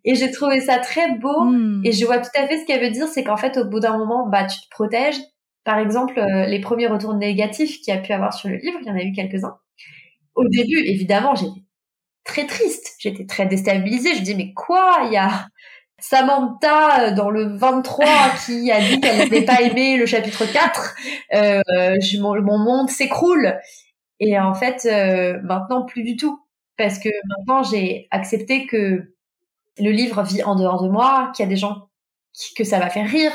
Et j'ai trouvé ça très beau. Hmm. Et je vois tout à fait ce qu'elle veut dire, c'est qu'en fait, au bout d'un moment, bah, tu te protèges. Par exemple, euh, les premiers retours négatifs qu'il y a pu avoir sur le livre, il y en a eu quelques-uns. Au début, évidemment, j'étais très triste. J'étais très déstabilisée. Je dis, mais quoi? Il y a Samantha euh, dans le 23 (laughs) qui a dit qu'elle n'avait pas aimé le chapitre 4. Euh, mon monde s'écroule. Et en fait, euh, maintenant, plus du tout. Parce que maintenant, j'ai accepté que le livre vit en dehors de moi, qu'il y a des gens que ça va faire rire,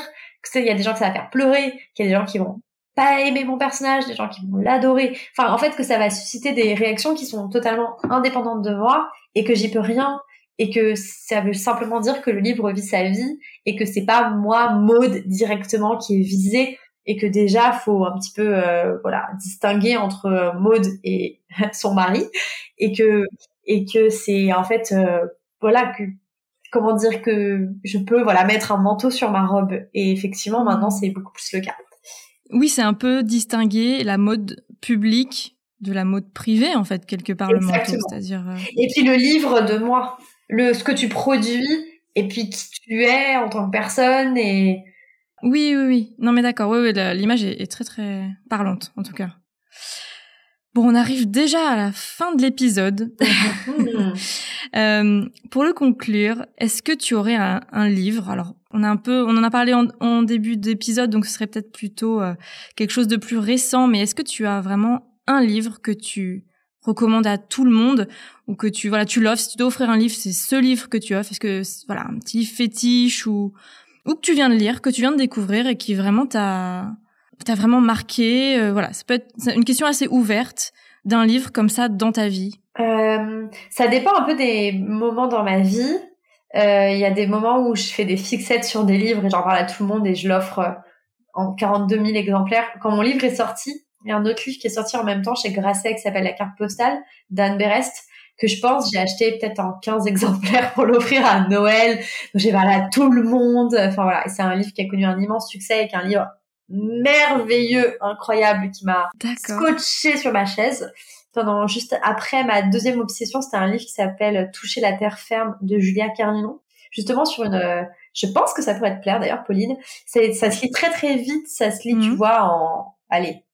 qu'il y a des gens que ça va faire pleurer, qu'il y a des gens qui vont pas aimer mon personnage, des gens qui vont l'adorer. Enfin, en fait, que ça va susciter des réactions qui sont totalement indépendantes de moi et que j'y peux rien et que ça veut simplement dire que le livre vit sa vie et que c'est pas moi, Maude, directement qui est visée et que déjà faut un petit peu euh, voilà distinguer entre euh, Maude et (laughs) son mari et que et que c'est en fait euh, voilà que comment dire que je peux voilà mettre un manteau sur ma robe. Et effectivement maintenant c'est beaucoup plus le cas. Oui, c'est un peu distinguer la mode publique de la mode privée en fait quelque part le manteau, c'est-à-dire Et puis le livre de moi, le ce que tu produis et puis qui tu es en tant que personne et oui, oui, oui. Non, mais d'accord. Oui, oui, l'image est, très, très parlante, en tout cas. Bon, on arrive déjà à la fin de l'épisode. (laughs) (laughs) euh, pour le conclure, est-ce que tu aurais un, un, livre? Alors, on a un peu, on en a parlé en, en début d'épisode, donc ce serait peut-être plutôt euh, quelque chose de plus récent. Mais est-ce que tu as vraiment un livre que tu recommandes à tout le monde ou que tu voilà, tu l'offres Si tu dois offrir un livre, c'est ce livre que tu offres. Est-ce que voilà, un petit fétiche ou ou que tu viens de lire, que tu viens de découvrir et qui vraiment t'a t'a vraiment marqué. Euh, voilà, ça peut être une question assez ouverte d'un livre comme ça dans ta vie. Euh, ça dépend un peu des moments dans ma vie. Euh, Il y a des moments où je fais des fixettes sur des livres et j'en parle à tout le monde et je l'offre en 42 000 exemplaires. Quand mon livre est sorti, il y a un autre livre qui est sorti en même temps chez Grasset qui s'appelle La carte postale d'Anne Berest que je pense j'ai acheté peut-être en 15 (laughs) exemplaires pour l'offrir à Noël. Donc j'ai parlé à tout le monde. Enfin voilà, c'est un livre qui a connu un immense succès et qui est un livre merveilleux, incroyable, qui m'a scotché sur ma chaise. Pendant juste après ma deuxième obsession, c'était un livre qui s'appelle Toucher la terre ferme de Julia Carninon. Justement sur une, je pense que ça pourrait te plaire d'ailleurs, Pauline. Ça, ça se lit très très vite, ça se lit, tu mhm. vois, en, allez,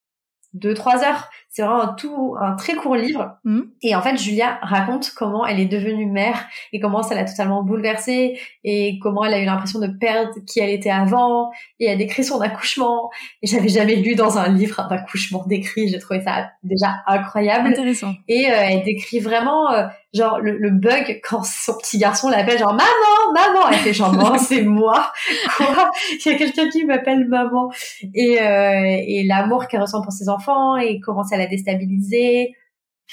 deux trois heures. C'est vraiment un tout un très court livre. Mm. Et en fait, Julia raconte comment elle est devenue mère et comment ça l'a totalement bouleversée et comment elle a eu l'impression de perdre qui elle était avant. Et elle décrit son accouchement. Et j'avais jamais lu dans un livre un accouchement décrit. J'ai trouvé ça déjà incroyable. Intéressant. Et euh, elle décrit vraiment euh, genre le, le, bug quand son petit garçon l'appelle genre maman maman elle fait genre non c'est moi. (laughs) Quoi? Il y a quelqu'un qui m'appelle maman. Et euh, et l'amour qu'elle ressent pour ses enfants et comment ça l'a déstabilisé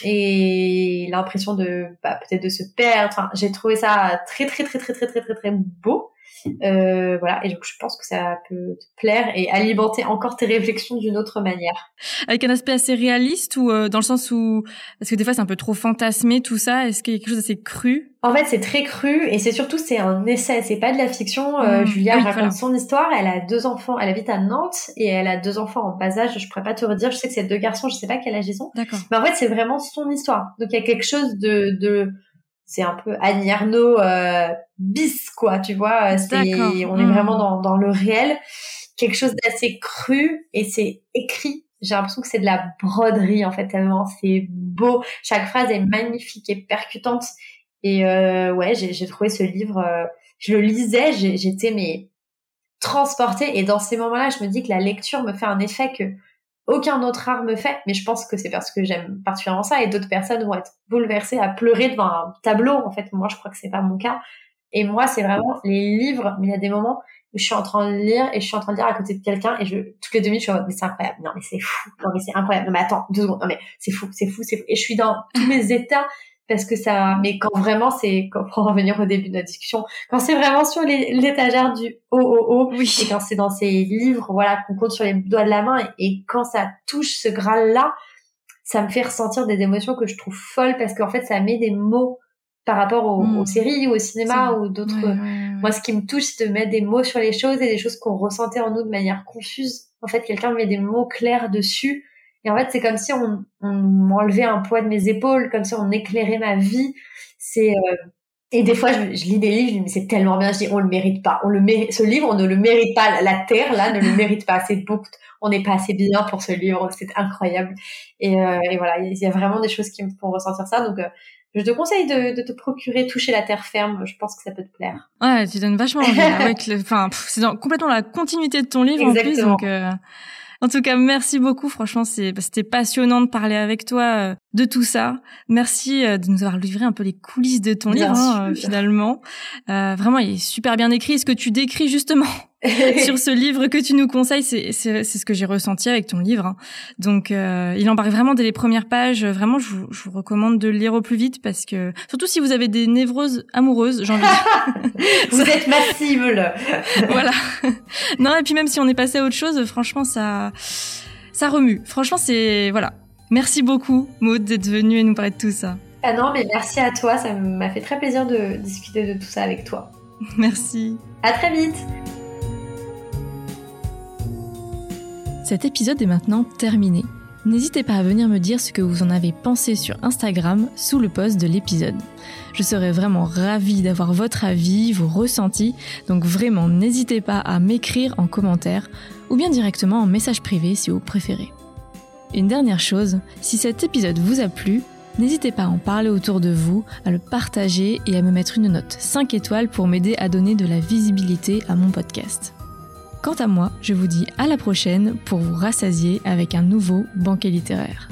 et l'impression de bah, peut-être de se perdre. Enfin, j'ai trouvé ça très très très très très très très très beau euh, voilà, et donc je pense que ça peut te plaire et alimenter encore tes réflexions d'une autre manière. Avec un aspect assez réaliste ou euh, dans le sens où, parce que des fois c'est un peu trop fantasmé tout ça, est-ce qu'il y a quelque chose d'assez cru? En fait c'est très cru et c'est surtout c'est un essai, c'est pas de la fiction. Euh, mmh. Julia raconte son histoire, elle a deux enfants, elle habite à Nantes et elle a deux enfants en bas âge, je pourrais pas te redire, je sais que c'est deux garçons, je sais pas quel âge ils ont. D'accord. Mais en fait c'est vraiment son histoire. Donc il y a quelque chose de... de c'est un peu Annie Arnaud euh, bis quoi tu vois c'est on est vraiment mmh. dans, dans le réel. Quelque chose d'assez cru et c'est écrit. J'ai l'impression que c'est de la broderie en fait tellement c'est beau. Chaque phrase est magnifique et percutante. Et euh, ouais j'ai trouvé ce livre euh, je le lisais j'étais mais transportée. Et dans ces moments-là je me dis que la lecture me fait un effet que aucun autre art me fait, mais je pense que c'est parce que j'aime particulièrement ça et d'autres personnes vont être bouleversées à pleurer devant un tableau. En fait, moi, je crois que c'est pas mon cas. Et moi, c'est vraiment les livres, mais il y a des moments où je suis en train de lire et je suis en train de lire à côté de quelqu'un et je, toutes les minutes, je suis en mode, mais c'est incroyable. Non, mais c'est fou. Non, mais c'est incroyable. Non, mais attends, deux secondes. Non, mais c'est fou, c'est fou, c'est fou. Et je suis dans tous mes états parce que ça mais quand vraiment c'est pour revenir au début de notre discussion quand c'est vraiment sur l'étagère du haut haut haut oui. et quand c'est dans ces livres voilà qu'on compte sur les doigts de la main et, quand ça touche ce graal là ça me fait ressentir des émotions que je trouve folles parce qu'en fait ça met des mots par rapport aux, hmm. séries ou au cinéma ou d'autres moi ce qui me touche c'est de mettre des mots sur les choses et des choses qu'on ressentait en nous de manière confuse en fait quelqu'un met des mots clairs dessus et en fait, c'est comme si on, on m'enlevait un poids de mes épaules, comme si on éclairait ma vie. C'est euh, et des fois, je, lis des livres, je dis, mais c'est tellement bien. Je dis, on le mérite pas. On le mérite. Ce livre, on ne le mérite pas. La terre là ne le (laughs) mérite pas. C'est beaucoup. On n'est pas assez bien pour ce livre. C'est incroyable. Et, euh, et voilà, il y a vraiment des choses qui me font ressentir ça. Donc, euh, je te conseille de, de, te procurer Toucher la terre ferme. Je pense que ça peut te plaire. Ouais, tu donnes vachement envie. (laughs) Enfin, c'est complètement la continuité de ton livre Exactement. en plus. Donc, euh, en tout cas, merci beaucoup. Franchement, c'était passionnant de parler avec toi euh, de tout ça. Merci euh, de nous avoir livré un peu les coulisses de ton livre, hein, euh, finalement. vraiment, il est super bien écrit. Ce que tu décris justement (laughs) sur ce livre que tu nous conseilles, c'est ce que j'ai ressenti avec ton livre. Hein. Donc, euh, il embarque vraiment dès les premières pages. Vraiment, je vous, je vous, recommande de le lire au plus vite parce que, surtout si vous avez des névroses amoureuses, j'ai envie de... (laughs) vous êtes ma cible. (laughs) voilà. Non, et puis même si on est passé à autre chose, franchement, ça, ça remue. Franchement, c'est, voilà. Merci beaucoup, Maud, d'être venue et nous parler de tout ça. Ah non, mais merci à toi. Ça m'a fait très plaisir de discuter de tout ça avec toi. Merci. À très vite. Cet épisode est maintenant terminé. N'hésitez pas à venir me dire ce que vous en avez pensé sur Instagram sous le post de l'épisode. Je serais vraiment ravie d'avoir votre avis, vos ressentis, donc vraiment n'hésitez pas à m'écrire en commentaire ou bien directement en message privé si vous préférez. Une dernière chose, si cet épisode vous a plu, n'hésitez pas à en parler autour de vous, à le partager et à me mettre une note 5 étoiles pour m'aider à donner de la visibilité à mon podcast. Quant à moi, je vous dis à la prochaine pour vous rassasier avec un nouveau banquet littéraire.